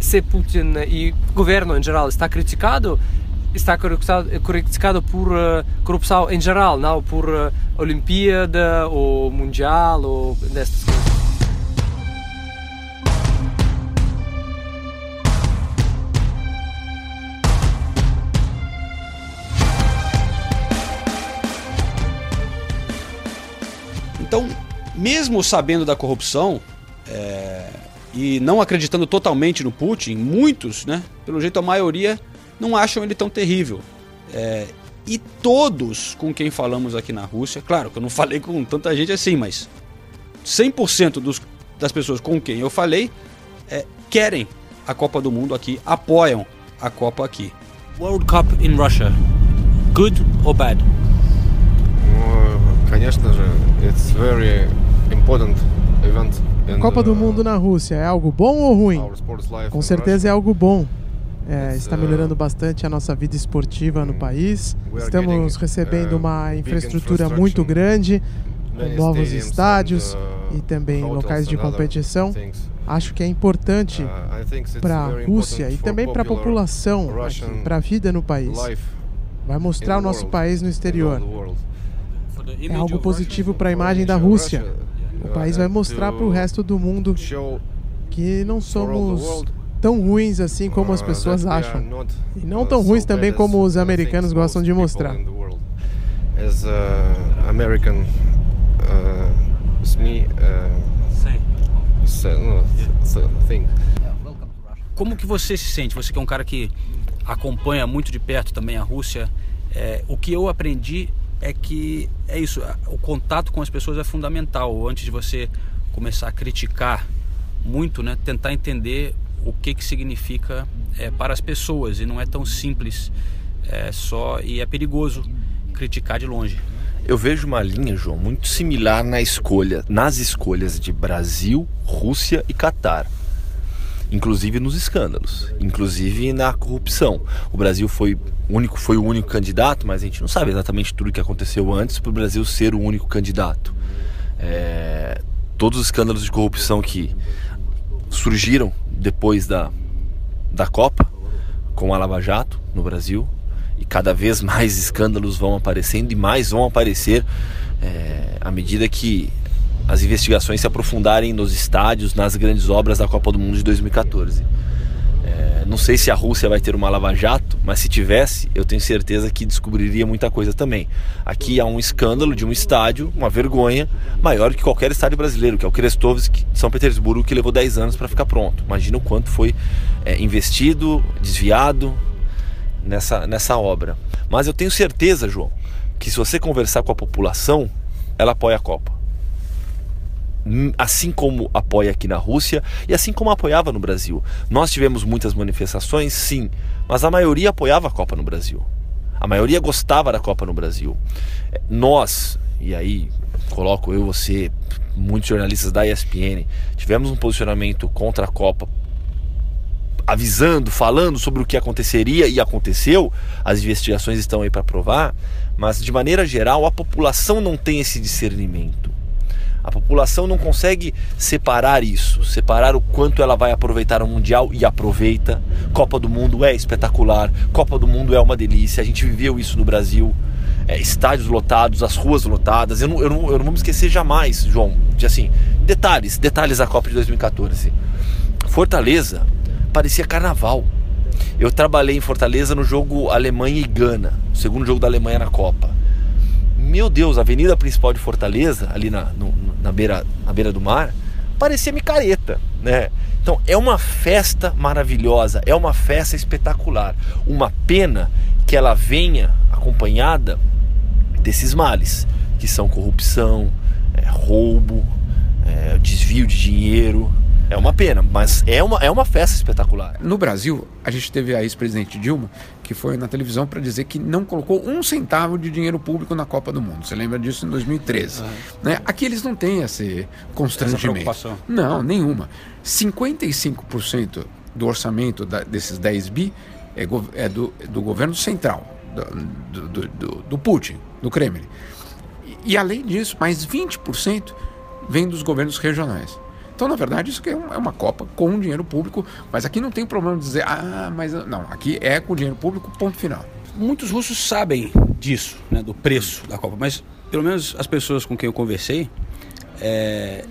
[SPEAKER 11] se Putin e governo em geral está criticado, está criticado, por eh, corrupção em geral, não por eh, Olimpíada ou Mundial ou destas coisas.
[SPEAKER 1] Então, mesmo sabendo da corrupção é, e não acreditando totalmente no Putin, muitos, né, pelo jeito a maioria, não acham ele tão terrível. É, e todos com quem falamos aqui na Rússia, claro que eu não falei com tanta gente assim, mas 100% dos, das pessoas com quem eu falei é, querem a Copa do Mundo aqui, apoiam a Copa aqui.
[SPEAKER 10] World Cup in Russia, good or bad?
[SPEAKER 5] Ну, конечно же, it's very important event. in
[SPEAKER 8] Copa do
[SPEAKER 5] the
[SPEAKER 8] Mundo na Rússia é algo bom ou ruim?
[SPEAKER 5] sports life
[SPEAKER 8] Com
[SPEAKER 5] in
[SPEAKER 8] certeza é algo bom. É, está
[SPEAKER 5] uh,
[SPEAKER 8] melhorando bastante a nossa vida esportiva no país.
[SPEAKER 5] we are
[SPEAKER 8] Estamos
[SPEAKER 5] getting,
[SPEAKER 8] recebendo
[SPEAKER 5] uh,
[SPEAKER 8] uma
[SPEAKER 5] big
[SPEAKER 8] infraestrutura
[SPEAKER 5] infrastructure,
[SPEAKER 8] muito grande, com
[SPEAKER 5] many
[SPEAKER 8] novos
[SPEAKER 5] stadiums
[SPEAKER 8] estádios
[SPEAKER 5] and, uh,
[SPEAKER 8] e também
[SPEAKER 5] hotels
[SPEAKER 8] locais de
[SPEAKER 5] and other
[SPEAKER 8] competição.
[SPEAKER 5] things.
[SPEAKER 8] Acho que é importante
[SPEAKER 5] Uh, I think it's
[SPEAKER 8] para a
[SPEAKER 5] very
[SPEAKER 8] Rússia
[SPEAKER 5] important
[SPEAKER 8] e
[SPEAKER 5] for
[SPEAKER 8] também para a
[SPEAKER 5] popular
[SPEAKER 8] população,
[SPEAKER 5] Russian
[SPEAKER 8] para a vida no país.
[SPEAKER 5] life
[SPEAKER 8] Vai mostrar
[SPEAKER 5] in
[SPEAKER 8] o
[SPEAKER 5] the
[SPEAKER 8] nosso
[SPEAKER 5] world,
[SPEAKER 8] país no
[SPEAKER 5] in
[SPEAKER 8] exterior. É algo positivo para a imagem da Rússia. O país vai mostrar para o resto do mundo que não somos tão ruins assim como as pessoas acham. E não tão ruins também como os americanos gostam de mostrar.
[SPEAKER 5] As uh, American uh, SME uh.
[SPEAKER 10] Como que você se sente? Você que é um cara que acompanha muito de perto também a Rússia. é, o que eu aprendi é que é isso, o contato com as pessoas é fundamental. Antes de você começar a criticar muito, né, tentar entender o que que significa é, para as pessoas e não é tão simples é, só e é perigoso criticar de longe.
[SPEAKER 12] Eu vejo uma linha, João, muito similar na escolha, nas escolhas de Brasil, Rússia e Catar. Inclusive nos escândalos, inclusive na corrupção. O Brasil foi único, foi o único candidato, mas a gente não sabe exatamente tudo o que aconteceu antes para o Brasil ser o único candidato. É, todos os escândalos de corrupção que surgiram depois da, da Copa, com a Lava Jato no Brasil, e cada vez mais escândalos vão aparecendo e mais vão aparecer é, à medida que as investigações se aprofundarem nos estádios, nas grandes obras da Copa do Mundo de 2014. É, não sei se a Rússia vai ter uma lava-jato, mas se tivesse, eu tenho certeza que descobriria muita coisa também. Aqui há um escândalo de um estádio, uma vergonha, maior que qualquer estádio brasileiro, que é o Krestovsk de São Petersburgo, que levou 10 anos para ficar pronto. Imagina o quanto foi é, investido, desviado nessa, nessa obra. Mas eu tenho certeza, João, que se você conversar com a população, ela apoia a Copa assim como apoia aqui na Rússia e assim como apoiava no Brasil. Nós tivemos muitas manifestações, sim, mas a maioria apoiava a Copa no Brasil. A maioria gostava da Copa no Brasil. Nós, e aí coloco eu, você, muitos jornalistas da ESPN, tivemos um posicionamento contra a Copa avisando, falando sobre o que aconteceria e aconteceu. As investigações estão aí para provar, mas de maneira geral a população não tem esse discernimento. A população não consegue separar isso, separar o quanto ela vai aproveitar o Mundial e aproveita. Copa do Mundo é espetacular, Copa do Mundo é uma delícia, a gente viveu isso no Brasil. É, estádios lotados, as ruas lotadas. Eu não, eu, não, eu não vou me esquecer jamais, João, de assim, detalhes, detalhes da Copa de 2014. Fortaleza parecia carnaval. Eu trabalhei em Fortaleza no jogo Alemanha e Gana, o segundo jogo da Alemanha na Copa. Meu Deus, a avenida principal de Fortaleza, ali na, no, na, beira, na beira do mar, parecia micareta, né? Então é uma festa maravilhosa, é uma festa espetacular. Uma pena que ela venha acompanhada desses males, que são corrupção, é, roubo, é, desvio de dinheiro. É uma pena, mas é uma, é uma festa espetacular.
[SPEAKER 13] No Brasil, a gente teve a ex-presidente Dilma, que foi na televisão para dizer que não colocou um centavo de dinheiro público na Copa do Mundo. Você lembra disso em 2013? Uhum. Né? Aqui eles não têm esse constrangimento. Não, nenhuma. 55% do orçamento da, desses 10 bi é, é do, do, governo central, do, do, do, do Putin, do Kremlin. E, e além disso, mais 20% vem dos governos regionais. Então, na verdade, isso aqui é, é uma Copa com dinheiro público, mas aqui não tem problema de dizer, ah, mas não, aqui é com dinheiro público, ponto final.
[SPEAKER 10] Muitos russos sabem disso, né, do preço da Copa, mas pelo menos as pessoas com quem eu conversei é,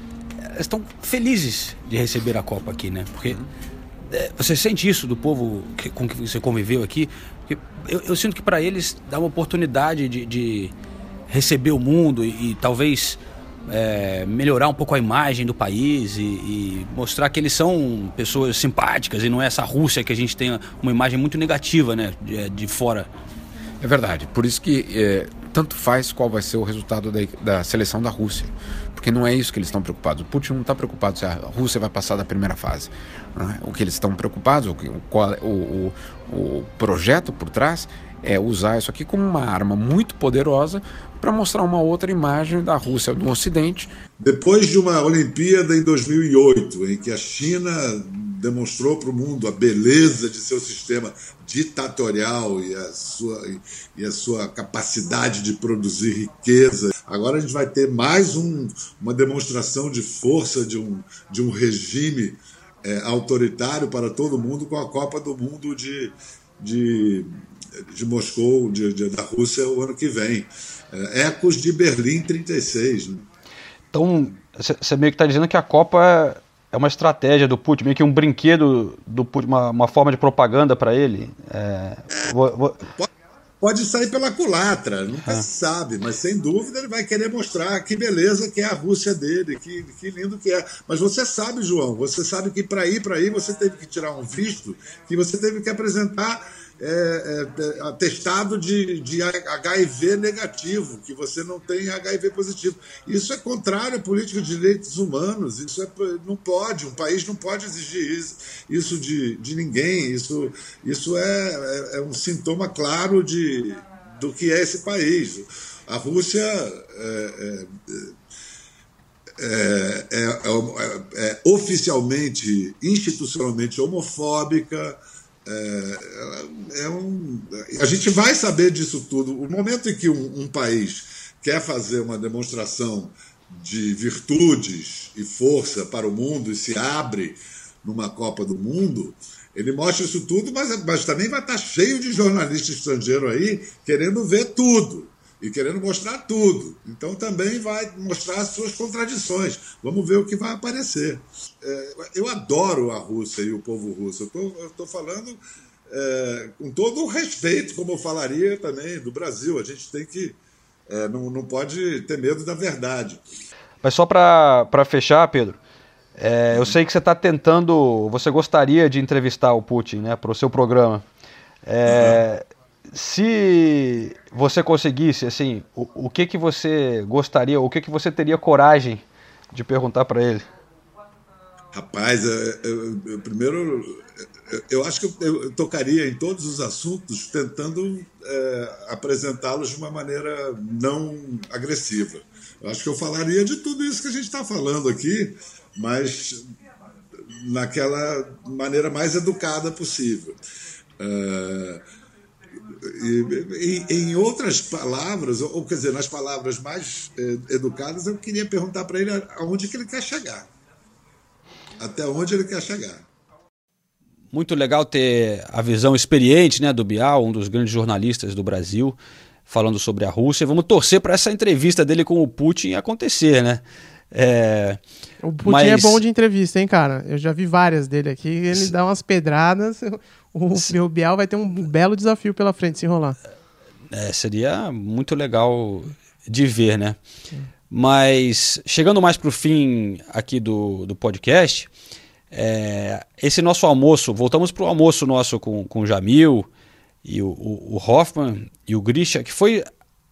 [SPEAKER 10] estão felizes de receber a Copa aqui, né? Porque é, você sente isso do povo que, com que você conviveu aqui. Eu, eu, sinto que para eles dá uma oportunidade de, de receber o mundo e, e talvez é, melhorar um pouco a imagem do país e, e, mostrar que eles são pessoas simpáticas e não é essa Rússia que a gente tem uma imagem muito negativa né, de, é, de fora.
[SPEAKER 13] É verdade, por isso que é, tanto faz qual vai ser o resultado da, da, seleção da Rússia, porque não é isso que eles estão preocupados. O Putin não está preocupado se a Rússia vai passar da primeira fase. Né? O que eles estão preocupados, o, o, o, o projeto por trás é usar isso aqui como uma arma muito poderosa para mostrar uma outra imagem da Rússia do Ocidente.
[SPEAKER 7] Depois de uma Olimpíada em 2008, em que a China demonstrou para o mundo a beleza de seu sistema ditatorial e a sua, e a sua capacidade de produzir riqueza. Agora a gente vai ter mais um, uma demonstração de força de um, de um regime é, autoritário para todo mundo com a Copa do Mundo de, de, de Moscou, de, de, da Rússia, o ano que vem. É, ecos de Berlim 36. Né?
[SPEAKER 1] Então, você meio que está dizendo que a Copa é uma estratégia do Putin, meio que um brinquedo do Putin, uma, uma forma de propaganda para ele. É,
[SPEAKER 7] vou, vou... Pode sair pela culatra, nunca ah. se sabe, mas sem dúvida ele vai querer mostrar que beleza que é a Rússia dele, que, que lindo que é. Mas você sabe, João, você sabe que para ir para aí você teve que tirar um visto, que você teve que apresentar é, é, atestado de, de HIV negativo, que você não tem HIV positivo. Isso é contrário à política de direitos humanos, isso é, não pode, um país não pode exigir isso, isso de, de ninguém, isso, isso é, é, é um sintoma claro de, do que é esse país. A Rússia é, é, é, é, oficialmente, institucionalmente homofóbica, é, é um, a gente vai saber disso tudo. O momento em que um, um país quer fazer uma demonstração de virtudes e força para o mundo e se abre numa Copa do Mundo, ele mostra isso tudo, mas, mas também vai estar cheio de jornalista estrangeiro aí querendo ver tudo e querendo mostrar tudo. Então também vai mostrar as suas contradições. Vamos ver o que vai aparecer. É, eu adoro a Rússia e o povo russo. Eu estou falando é, com todo o respeito, como eu falaria também do Brasil. A gente tem que. É, não, não pode ter medo da verdade.
[SPEAKER 1] Mas só para fechar, Pedro. É, eu sei que você está tentando. Você gostaria de entrevistar o Putin né, para o seu programa. É, uhum se você conseguisse, assim, o, o que que você gostaria, o que que você teria coragem de perguntar para ele?
[SPEAKER 7] Rapaz, eu, eu, eu, primeiro, eu acho que eu, tocaria em todos os assuntos tentando é, apresentá-los de uma maneira não agressiva. Eu acho que eu falaria de tudo isso que a gente está falando aqui, mas naquela maneira mais educada possível. É, e, em outras palavras, ou quer dizer, nas palavras mais eh, educadas, eu queria perguntar para ele aonde que ele quer chegar. Até onde ele quer chegar.
[SPEAKER 1] Muito legal ter a visão experiente né, do Bial, um dos grandes jornalistas do Brasil, falando sobre a Rússia. Vamos torcer para essa entrevista dele com o Putin acontecer, né? É...
[SPEAKER 8] O Putin é mas... é bom de entrevista, hein, cara? Eu já vi várias dele aqui. Ele dá umas pedradas. O meu Bial vai ter um belo desafio pela frente se enrolar.
[SPEAKER 1] É, seria muito legal de ver, né? Mas chegando mais para o fim aqui do, do podcast, é, esse nosso almoço, voltamos para o almoço nosso com, com o Jamil e o, o, o Hoffman e o Grisha, que foi,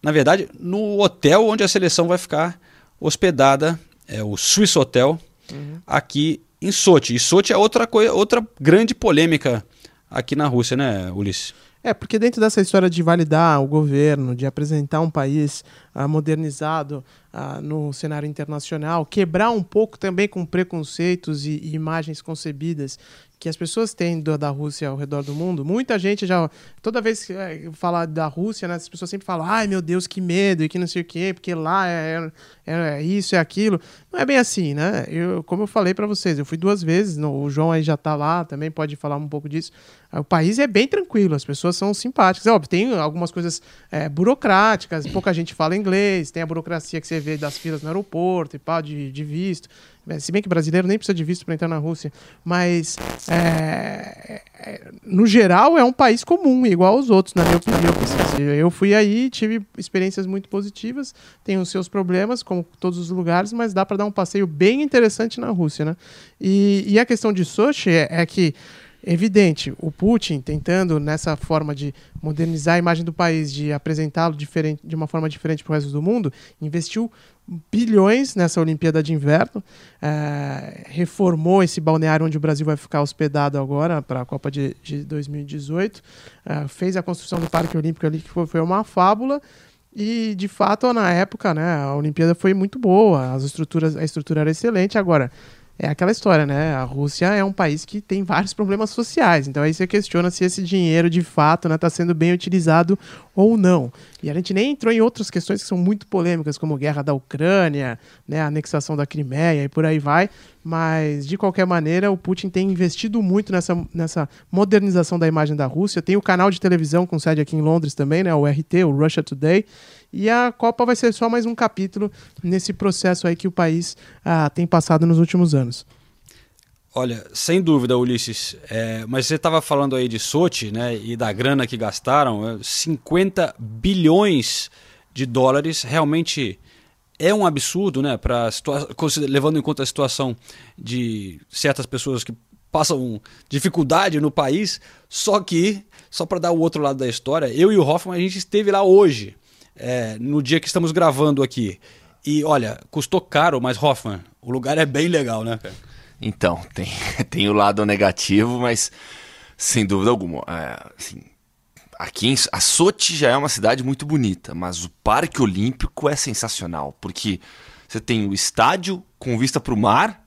[SPEAKER 1] na verdade, no hotel onde a seleção vai ficar hospedada, é o Swiss Hotel,
[SPEAKER 8] Uhum.
[SPEAKER 1] aqui em Sochi. E Sochi é outra, coisa, outra grande polêmica aqui na Rússia, né, Ulisses?
[SPEAKER 8] É, porque dentro dessa história de validar o governo, de apresentar um país ah, modernizado ah, no cenário internacional, quebrar um pouco também com preconceitos e, e imagens concebidas que as pessoas têm da Rússia ao redor do mundo. Muita gente já, toda vez que é, falar da Rússia, né, as pessoas sempre falam, ai meu Deus, que medo e que não sei o quê, porque lá é, é- é isso, é aquilo. Não é bem assim, né? Eu, como eu falei pra vocês, eu fui duas vezes, no- o João aí já tá lá, também pode falar um pouco disso. O país é bem tranquilo, as pessoas são simpáticas. É óbvio, tem algumas coisas é, burocráticas, pouca gente fala inglês, tem a burocracia que você vê das filas no aeroporto e pá, de, de visto. É, Se bem que brasileiro nem precisa de visto para entrar na Rússia. Mas, é, é, no geral, é um país comum, igual aos outros, na minha opinião. Assim, Eu fui aí, tive experiências muito positivas, tem os seus problemas, como todos os lugares, mas dá para dar um passeio bem interessante na Rússia, né? E, e a questão de Sochi é, é que evidente, o Putin tentando nessa forma de modernizar a imagem do país, de apresentá-lo de uma forma diferente para o resto do mundo, investiu bilhões nessa Olimpíada de Inverno, eh, reformou esse balneário onde o Brasil vai ficar hospedado agora para a Copa de, de 2018, eh, fez a construção do Parque Olímpico ali que foi, foi uma fábula. E de fato, na época, né, a Olimpíada foi muito boa, as estruturas, a estrutura era excelente. Agora, é aquela história, né? A Rússia é um país que tem vários problemas sociais. Então aí você questiona se esse dinheiro de fato está sendo bem utilizado ou não. E a gente nem entrou em outras questões que são muito polêmicas, como guerra da Ucrânia, né, a anexação da Crimeia e por aí vai. Mas, de qualquer maneira, o Putin tem investido muito nessa, nessa modernização da imagem da Rússia. Tem o canal de televisão com sede aqui em Londres também, né, o RT, o Russia Today. E a Copa vai ser só mais um capítulo nesse processo aí que o país ah, tem passado nos últimos anos.
[SPEAKER 1] Olha, sem dúvida, Ulisses. É, mas você estava falando aí de Sochi, né? E da grana que gastaram, é, 50 bilhões de dólares. Realmente é um absurdo, né? Consider- levando em conta a situação de certas pessoas que passam dificuldade no país. Só que, só para dar o outro lado da história, eu e o Hoffman a gente esteve lá hoje, é, no dia que estamos gravando aqui. E olha, custou caro, mas Hoffman, o lugar é bem legal, né?
[SPEAKER 12] Então, tem, tem o lado negativo, mas sem dúvida alguma. é, assim, aqui em, a Sochi já é uma cidade muito bonita, mas o Parque Olímpico é sensacional, porque você tem o estádio com vista para o mar,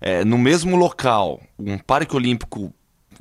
[SPEAKER 12] é, no mesmo local, um Parque Olímpico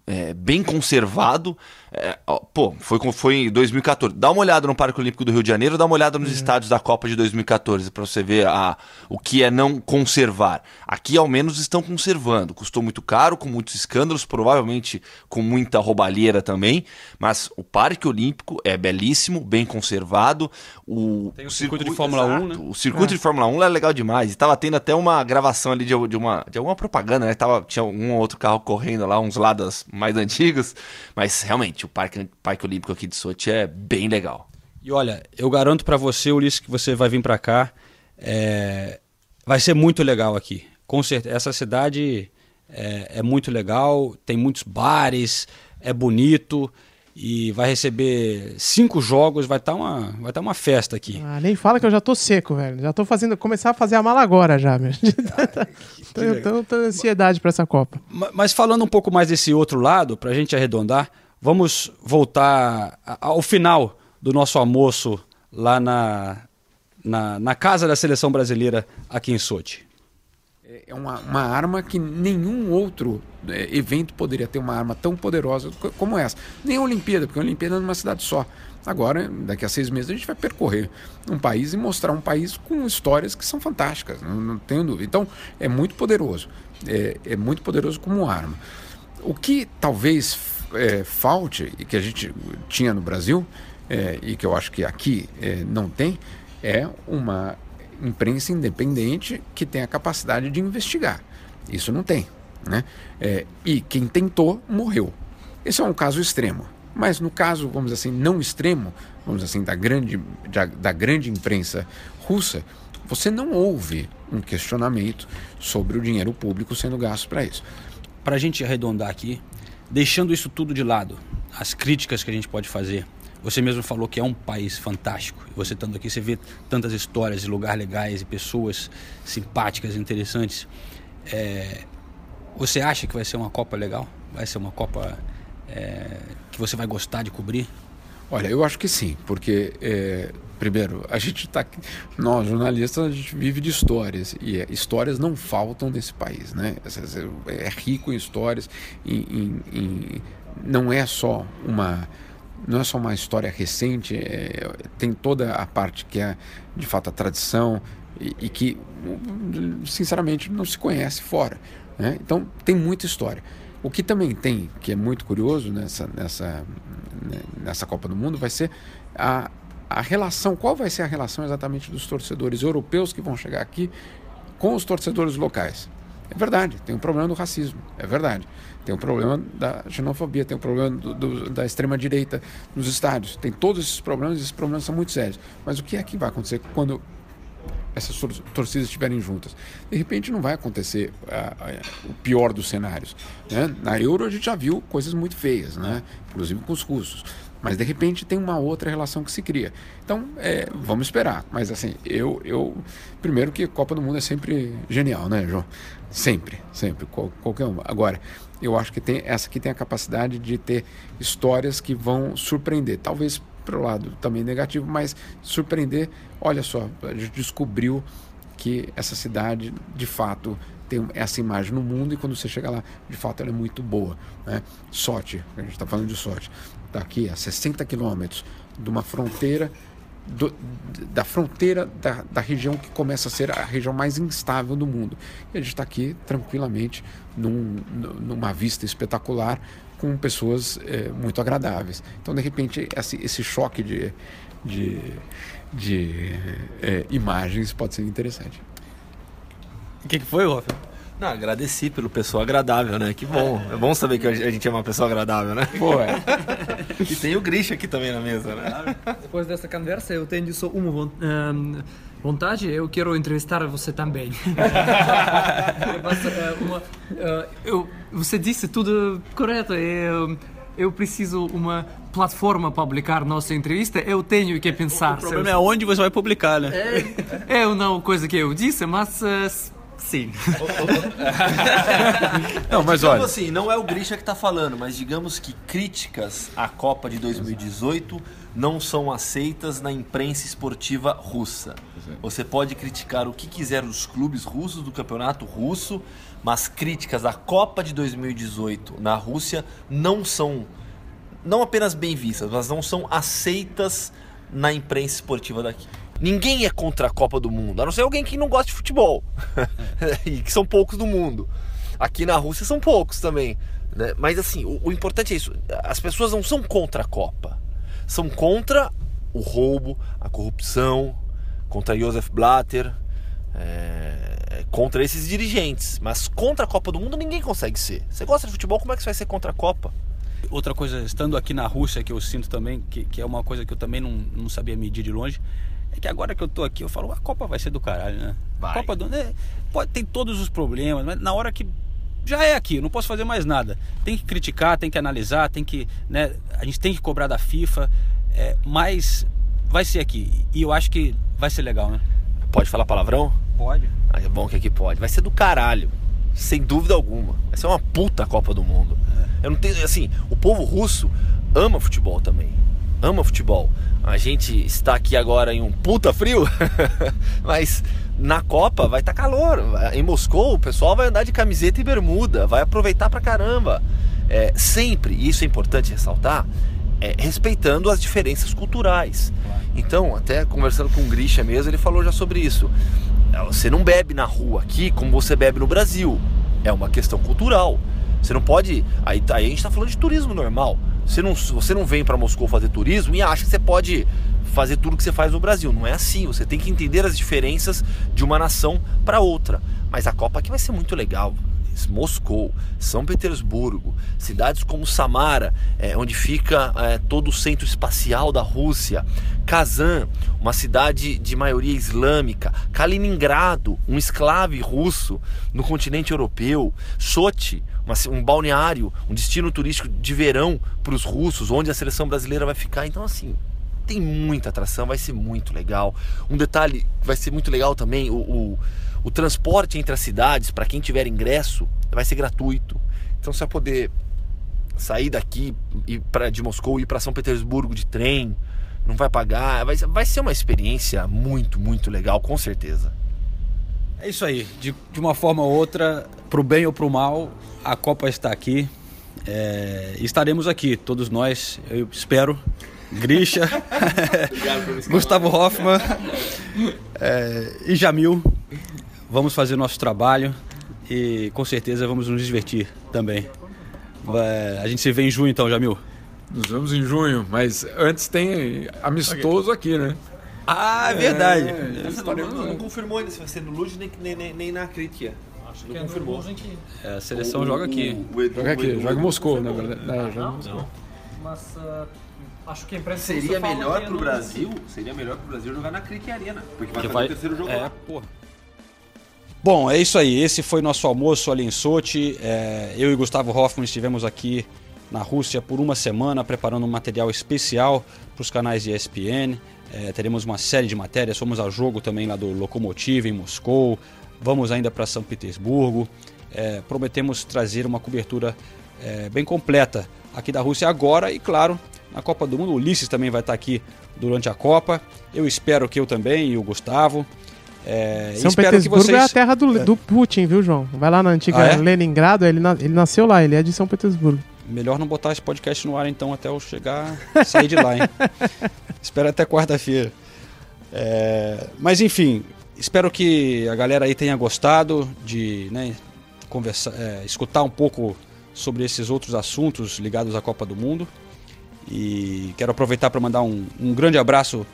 [SPEAKER 12] é, bem conservado. é, ó, pô, foi, foi em 2014. Dá uma olhada no Parque Olímpico do Rio de Janeiro, dá uma olhada nos estádios da Copa de 2014 para você ver a, o que é não conservar. Aqui, ao menos, estão conservando. Custou muito caro, com muitos escândalos, provavelmente com muita roubalheira também. Mas o Parque Olímpico é belíssimo, bem conservado. O,
[SPEAKER 1] Tem o circuito de Fórmula 1, né?
[SPEAKER 12] O circuito
[SPEAKER 1] É.
[SPEAKER 12] de Fórmula 1 é legal demais. E tava tendo até uma gravação ali de, de uma, de alguma propaganda, né? Tava, tinha um ou outro carro correndo lá, uns lados mais antigos. Mas realmente, o Parque, Parque Olímpico aqui de Sochi é bem legal.
[SPEAKER 1] E olha, eu garanto pra você, Ulisses, que você vai vir pra cá. é, Vai ser muito legal aqui. Com certeza. Essa cidade é, é muito legal, tem muitos bares, é bonito e vai receber cinco jogos, vai estar uma, vai tá uma festa aqui.
[SPEAKER 8] Ah, nem fala que eu já tô seco, velho. Já tô fazendo, começar a fazer a mala agora já, meu. tô, eu tô, tô ansiedade pra essa Copa.
[SPEAKER 1] Ma- Mas falando um pouco mais desse outro lado, para a gente arredondar, vamos voltar ao final do nosso almoço lá na, na, na casa da seleção brasileira aqui em Sochi.
[SPEAKER 13] É uma, uma arma que nenhum outro é, evento poderia ter uma arma tão poderosa co- como essa. Nem a Olimpíada, porque a Olimpíada é numa cidade só. Agora, daqui a seis meses, a gente vai percorrer um país e mostrar um país com histórias que são fantásticas, não, não tenho dúvida. Então, é muito poderoso. É, é muito poderoso como arma. O que talvez é, falte, e que a gente tinha no Brasil, é, e que eu acho que aqui é, não tem, é uma imprensa independente que tem a capacidade de investigar. Isso não tem. Né? É, e quem tentou morreu. Esse é um caso extremo. Mas no caso, vamos dizer assim, não extremo, vamos dizer assim, da grande, da, da grande imprensa russa, você não ouve um questionamento sobre o dinheiro público sendo gasto para isso.
[SPEAKER 1] Para a gente arredondar aqui, deixando isso tudo de lado, as críticas que a gente pode fazer. Você mesmo falou que é um país fantástico. Você estando aqui, você vê tantas histórias de lugares legais e pessoas simpáticas, interessantes. É, você acha que vai ser uma Copa legal? Vai ser uma Copa é, que você vai gostar de cobrir?
[SPEAKER 13] Olha, eu acho que sim, porque é, primeiro a gente está nós jornalistas a gente vive de histórias e é, histórias não faltam nesse país, né? É rico em histórias, em, em, em, não é só uma não é só uma história recente, é, tem toda a parte que é de fato a tradição e, e que sinceramente não se conhece fora, né? Então tem muita história. O que também tem, que é muito curioso nessa, nessa, né, nessa Copa do Mundo, vai ser a, a relação, qual vai ser a relação exatamente dos torcedores europeus que vão chegar aqui com os torcedores locais. É verdade, tem um problema do racismo, é verdade. Tem um problema da xenofobia, tem um problema do, do, da extrema-direita nos estádios. Tem todos esses problemas, esses problemas são muito sérios. Mas o que é que vai acontecer quando essas torcidas estiverem juntas. De repente não vai acontecer uh, uh, o pior dos cenários. Né? Na Euro a gente já viu coisas muito feias, né? inclusive com os russos. Mas de repente tem uma outra relação que se cria. Então, é, vamos esperar. Mas assim, eu, eu. Primeiro que Copa do Mundo é sempre genial, né, João? Sempre, sempre, qual, qualquer uma. Agora, eu acho que tem essa aqui tem a capacidade de ter histórias que vão surpreender. Talvez para o lado também negativo, mas surpreender. Olha só, a gente descobriu que essa cidade de fato tem essa imagem no mundo e quando você chega lá, de fato ela é muito boa. Né? Sorte, a gente está falando de sorte. Está aqui a 60 quilômetros de uma fronteira, do, da fronteira da, da região que começa a ser a região mais instável do mundo. E a gente está aqui tranquilamente num, numa vista espetacular com pessoas é, muito agradáveis. Então, de repente, esse, esse choque de, de, de é, imagens pode ser interessante.
[SPEAKER 1] O que, que foi, Rolf?
[SPEAKER 12] Não, agradeci pelo pessoal agradável, né? Que bom. É bom saber que a gente é uma pessoa agradável, né?
[SPEAKER 13] Pô, é.
[SPEAKER 12] e tem o Grisha aqui também na mesa, né?
[SPEAKER 11] Depois dessa conversa, eu tenho só uma vontade, eu quero entrevistar você também. Mas, uma, uh, eu, você disse tudo correto. Eu, eu preciso uma plataforma para publicar nossa entrevista, eu tenho que pensar.
[SPEAKER 1] O problema é onde você vai publicar, né?
[SPEAKER 11] É, é não coisa que eu disse, mas uh, sim.
[SPEAKER 12] não, mas olha. assim, não é o Grisha que está falando, mas digamos que críticas à Copa de 2018 não são aceitas na imprensa esportiva russa. Você pode criticar o que quiser dos clubes russos, do campeonato russo, mas críticas à Copa de 2018 na Rússia não são não apenas bem vistas, mas não são aceitas na imprensa esportiva daqui. Ninguém é contra a Copa do Mundo, a não ser alguém que não gosta de futebol. e que são poucos do mundo. Aqui na Rússia são poucos também. Né? Mas assim, o, o importante é isso. As pessoas não são contra a Copa são contra o roubo, a corrupção, contra Joseph Blatter, é, contra esses dirigentes. Mas contra a Copa do Mundo ninguém consegue ser. Você gosta de futebol, como é que você vai ser contra a Copa?
[SPEAKER 1] Outra coisa, estando aqui na Rússia, que eu sinto também, que, que é uma coisa que eu também não, não sabia medir de longe, é que agora que eu tô aqui, eu falo, a Copa vai ser do caralho, né?
[SPEAKER 12] Vai.
[SPEAKER 1] Copa do né, pode tem todos os problemas, mas na hora que já é aqui, não posso fazer mais nada. Tem que criticar, tem que analisar, tem que, né, a gente tem que cobrar da FIFA, é, mas vai ser aqui e eu acho que vai ser legal, né?
[SPEAKER 12] Pode falar palavrão?
[SPEAKER 1] Pode.
[SPEAKER 12] Ah, é bom que aqui pode. Vai ser do caralho, sem dúvida alguma. Vai ser uma puta Copa do Mundo. É. Eu não tenho, assim, o povo russo ama futebol também. Ama futebol. A gente está aqui agora em um puta frio, mas na Copa vai estar tá calor. Em Moscou, o pessoal vai andar de camiseta e bermuda, vai aproveitar pra caramba. É, sempre, e isso é importante ressaltar, é, respeitando as diferenças culturais. Então, até conversando com o Grisha mesmo, ele falou já sobre isso. É, você não bebe na rua aqui como você bebe no Brasil. É uma questão cultural. Você não pode. Aí, aí a gente está falando de turismo normal. Você não, você não vem para Moscou fazer turismo e acha que você pode fazer tudo que você faz no Brasil. Não é assim. Você tem que entender as diferenças de uma nação para outra. Mas a Copa aqui vai ser muito legal. Moscou, São Petersburgo, cidades como Samara, é, onde fica é, todo o centro espacial da Rússia, Kazan, uma cidade de maioria islâmica, Kaliningrado, um esclave russo no continente europeu, Sochi, uma, um balneário, um destino turístico de verão para os russos, onde a seleção brasileira vai ficar. Então, assim, tem muita atração, vai ser muito legal. Um detalhe vai ser muito legal também, o, o, o transporte entre as cidades, para quem tiver ingresso, vai ser gratuito. Então você vai poder sair daqui e para de Moscou e ir para São Petersburgo de trem, não vai pagar, vai, vai ser uma experiência muito, muito legal, com certeza.
[SPEAKER 1] É isso aí, de, de uma forma ou outra, pro bem ou pro mal, a Copa está aqui. É, estaremos aqui, todos nós, eu espero. Grisha, Gustavo Hoffman é, e Jamil. Vamos fazer o nosso trabalho e com certeza vamos nos divertir também. É, a gente se vê em junho então, Jamil.
[SPEAKER 13] Nos vemos em junho, mas antes tem amistoso aqui, né?
[SPEAKER 1] Ah, é verdade.
[SPEAKER 2] É, não, não, confirmou ainda se vai ser no Lud nem, nem, nem na Kritia. Acho
[SPEAKER 10] que
[SPEAKER 2] não
[SPEAKER 10] é
[SPEAKER 2] confirmou.
[SPEAKER 1] É, a seleção o, joga aqui.
[SPEAKER 13] O, o, joga aqui, joga em Moscou, na verdade.
[SPEAKER 11] Não, Moscou. Mas uh, acho que a imprensa
[SPEAKER 2] seria melhor pro Brasil, seria melhor pro Brasil jogar na Cricket Arena, porque vai, vai... o terceiro jogo
[SPEAKER 1] é,
[SPEAKER 2] lá.
[SPEAKER 1] Porra. Bom, é isso aí. Esse foi nosso almoço ali em Sochi. É, eu e Gustavo Hoffman estivemos aqui na Rússia por uma semana preparando um material especial para os canais de ESPN. É, teremos uma série de matérias. Fomos ao jogo também lá do Lokomotiv em Moscou. Vamos ainda para São Petersburgo. É, prometemos trazer uma cobertura é, bem completa aqui da Rússia agora e, claro, na Copa do Mundo. O Ulisses também vai estar aqui durante a Copa. Eu espero que eu também e o Gustavo. É,
[SPEAKER 8] São Petersburgo vocês... é a terra do, do, Putin, viu, João? Vai lá na antiga ah, é? Leningrado, ele, na, ele nasceu lá, ele é de São Petersburgo.
[SPEAKER 1] Melhor não botar esse podcast no ar então até eu chegar, sair de lá, hein? espero até quarta-feira. É, mas enfim, espero que a galera aí tenha gostado de né, conversar, é, escutar um pouco sobre esses outros assuntos ligados à Copa do Mundo. E quero aproveitar para mandar um, um grande abraço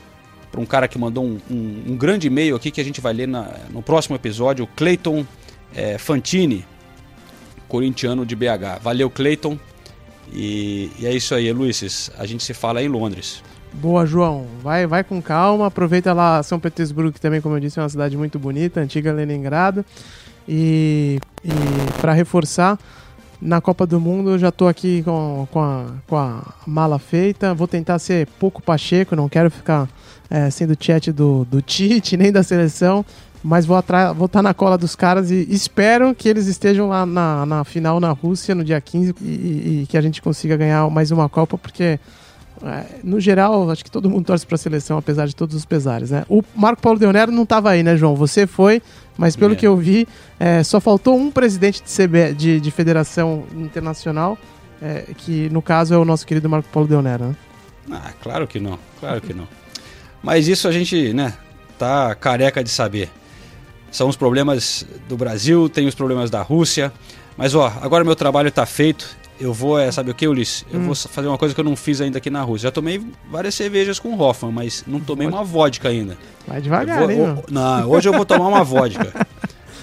[SPEAKER 1] para um cara que mandou um, um, um grande e-mail aqui que a gente vai ler na, no próximo episódio, o Clayton é, Fantini, corintiano de BH. Valeu, Clayton. E, e, é isso aí, Luiz. A gente se fala em Londres.
[SPEAKER 8] Boa, João. Vai, vai com calma. Aproveita lá São Petersburgo, que também, como eu disse, é uma cidade muito bonita, antiga Leningrado. E, e para reforçar, na Copa do Mundo eu já estou aqui com, com, a, com a mala feita. Vou tentar ser pouco pacheco, não quero ficar é, sendo chat do, do Tite, nem da seleção, mas vou estar vou tá na cola dos caras e espero que eles estejam lá na, na final na Rússia no dia 15 e, e, e que a gente consiga ganhar mais uma Copa, porque é, no geral, acho que todo mundo torce para a seleção, apesar de todos os pesares, né? O Marco Paulo Deonero não estava aí, né, João? Você foi, mas pelo é. que eu vi, é, só faltou um presidente de, CB, de, de federação internacional, é, que no caso é o nosso querido Marco Paulo Deonero, né?
[SPEAKER 1] Ah, claro que não, claro que não. Mas isso a gente, né, tá careca de saber. São os problemas do Brasil, tem os problemas da Rússia. Mas ó, agora meu trabalho está feito. Eu vou, é, sabe o que, Ulisses? Eu hum. vou fazer uma coisa que eu não fiz ainda aqui na Rússia. Já tomei várias cervejas com Hoffman, mas não tomei uma vodka ainda.
[SPEAKER 8] Vai devagar,
[SPEAKER 1] vou,
[SPEAKER 8] hein,
[SPEAKER 1] Não, hoje eu vou tomar uma vodka.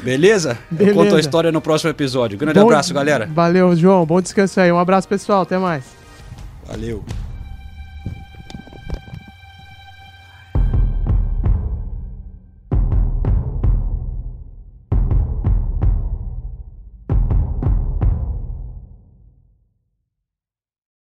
[SPEAKER 1] Beleza? Beleza? Eu conto a história no próximo episódio. Grande Bom, abraço, galera.
[SPEAKER 8] Valeu, João. Bom descanso aí. Um abraço, pessoal. Até mais.
[SPEAKER 1] Valeu.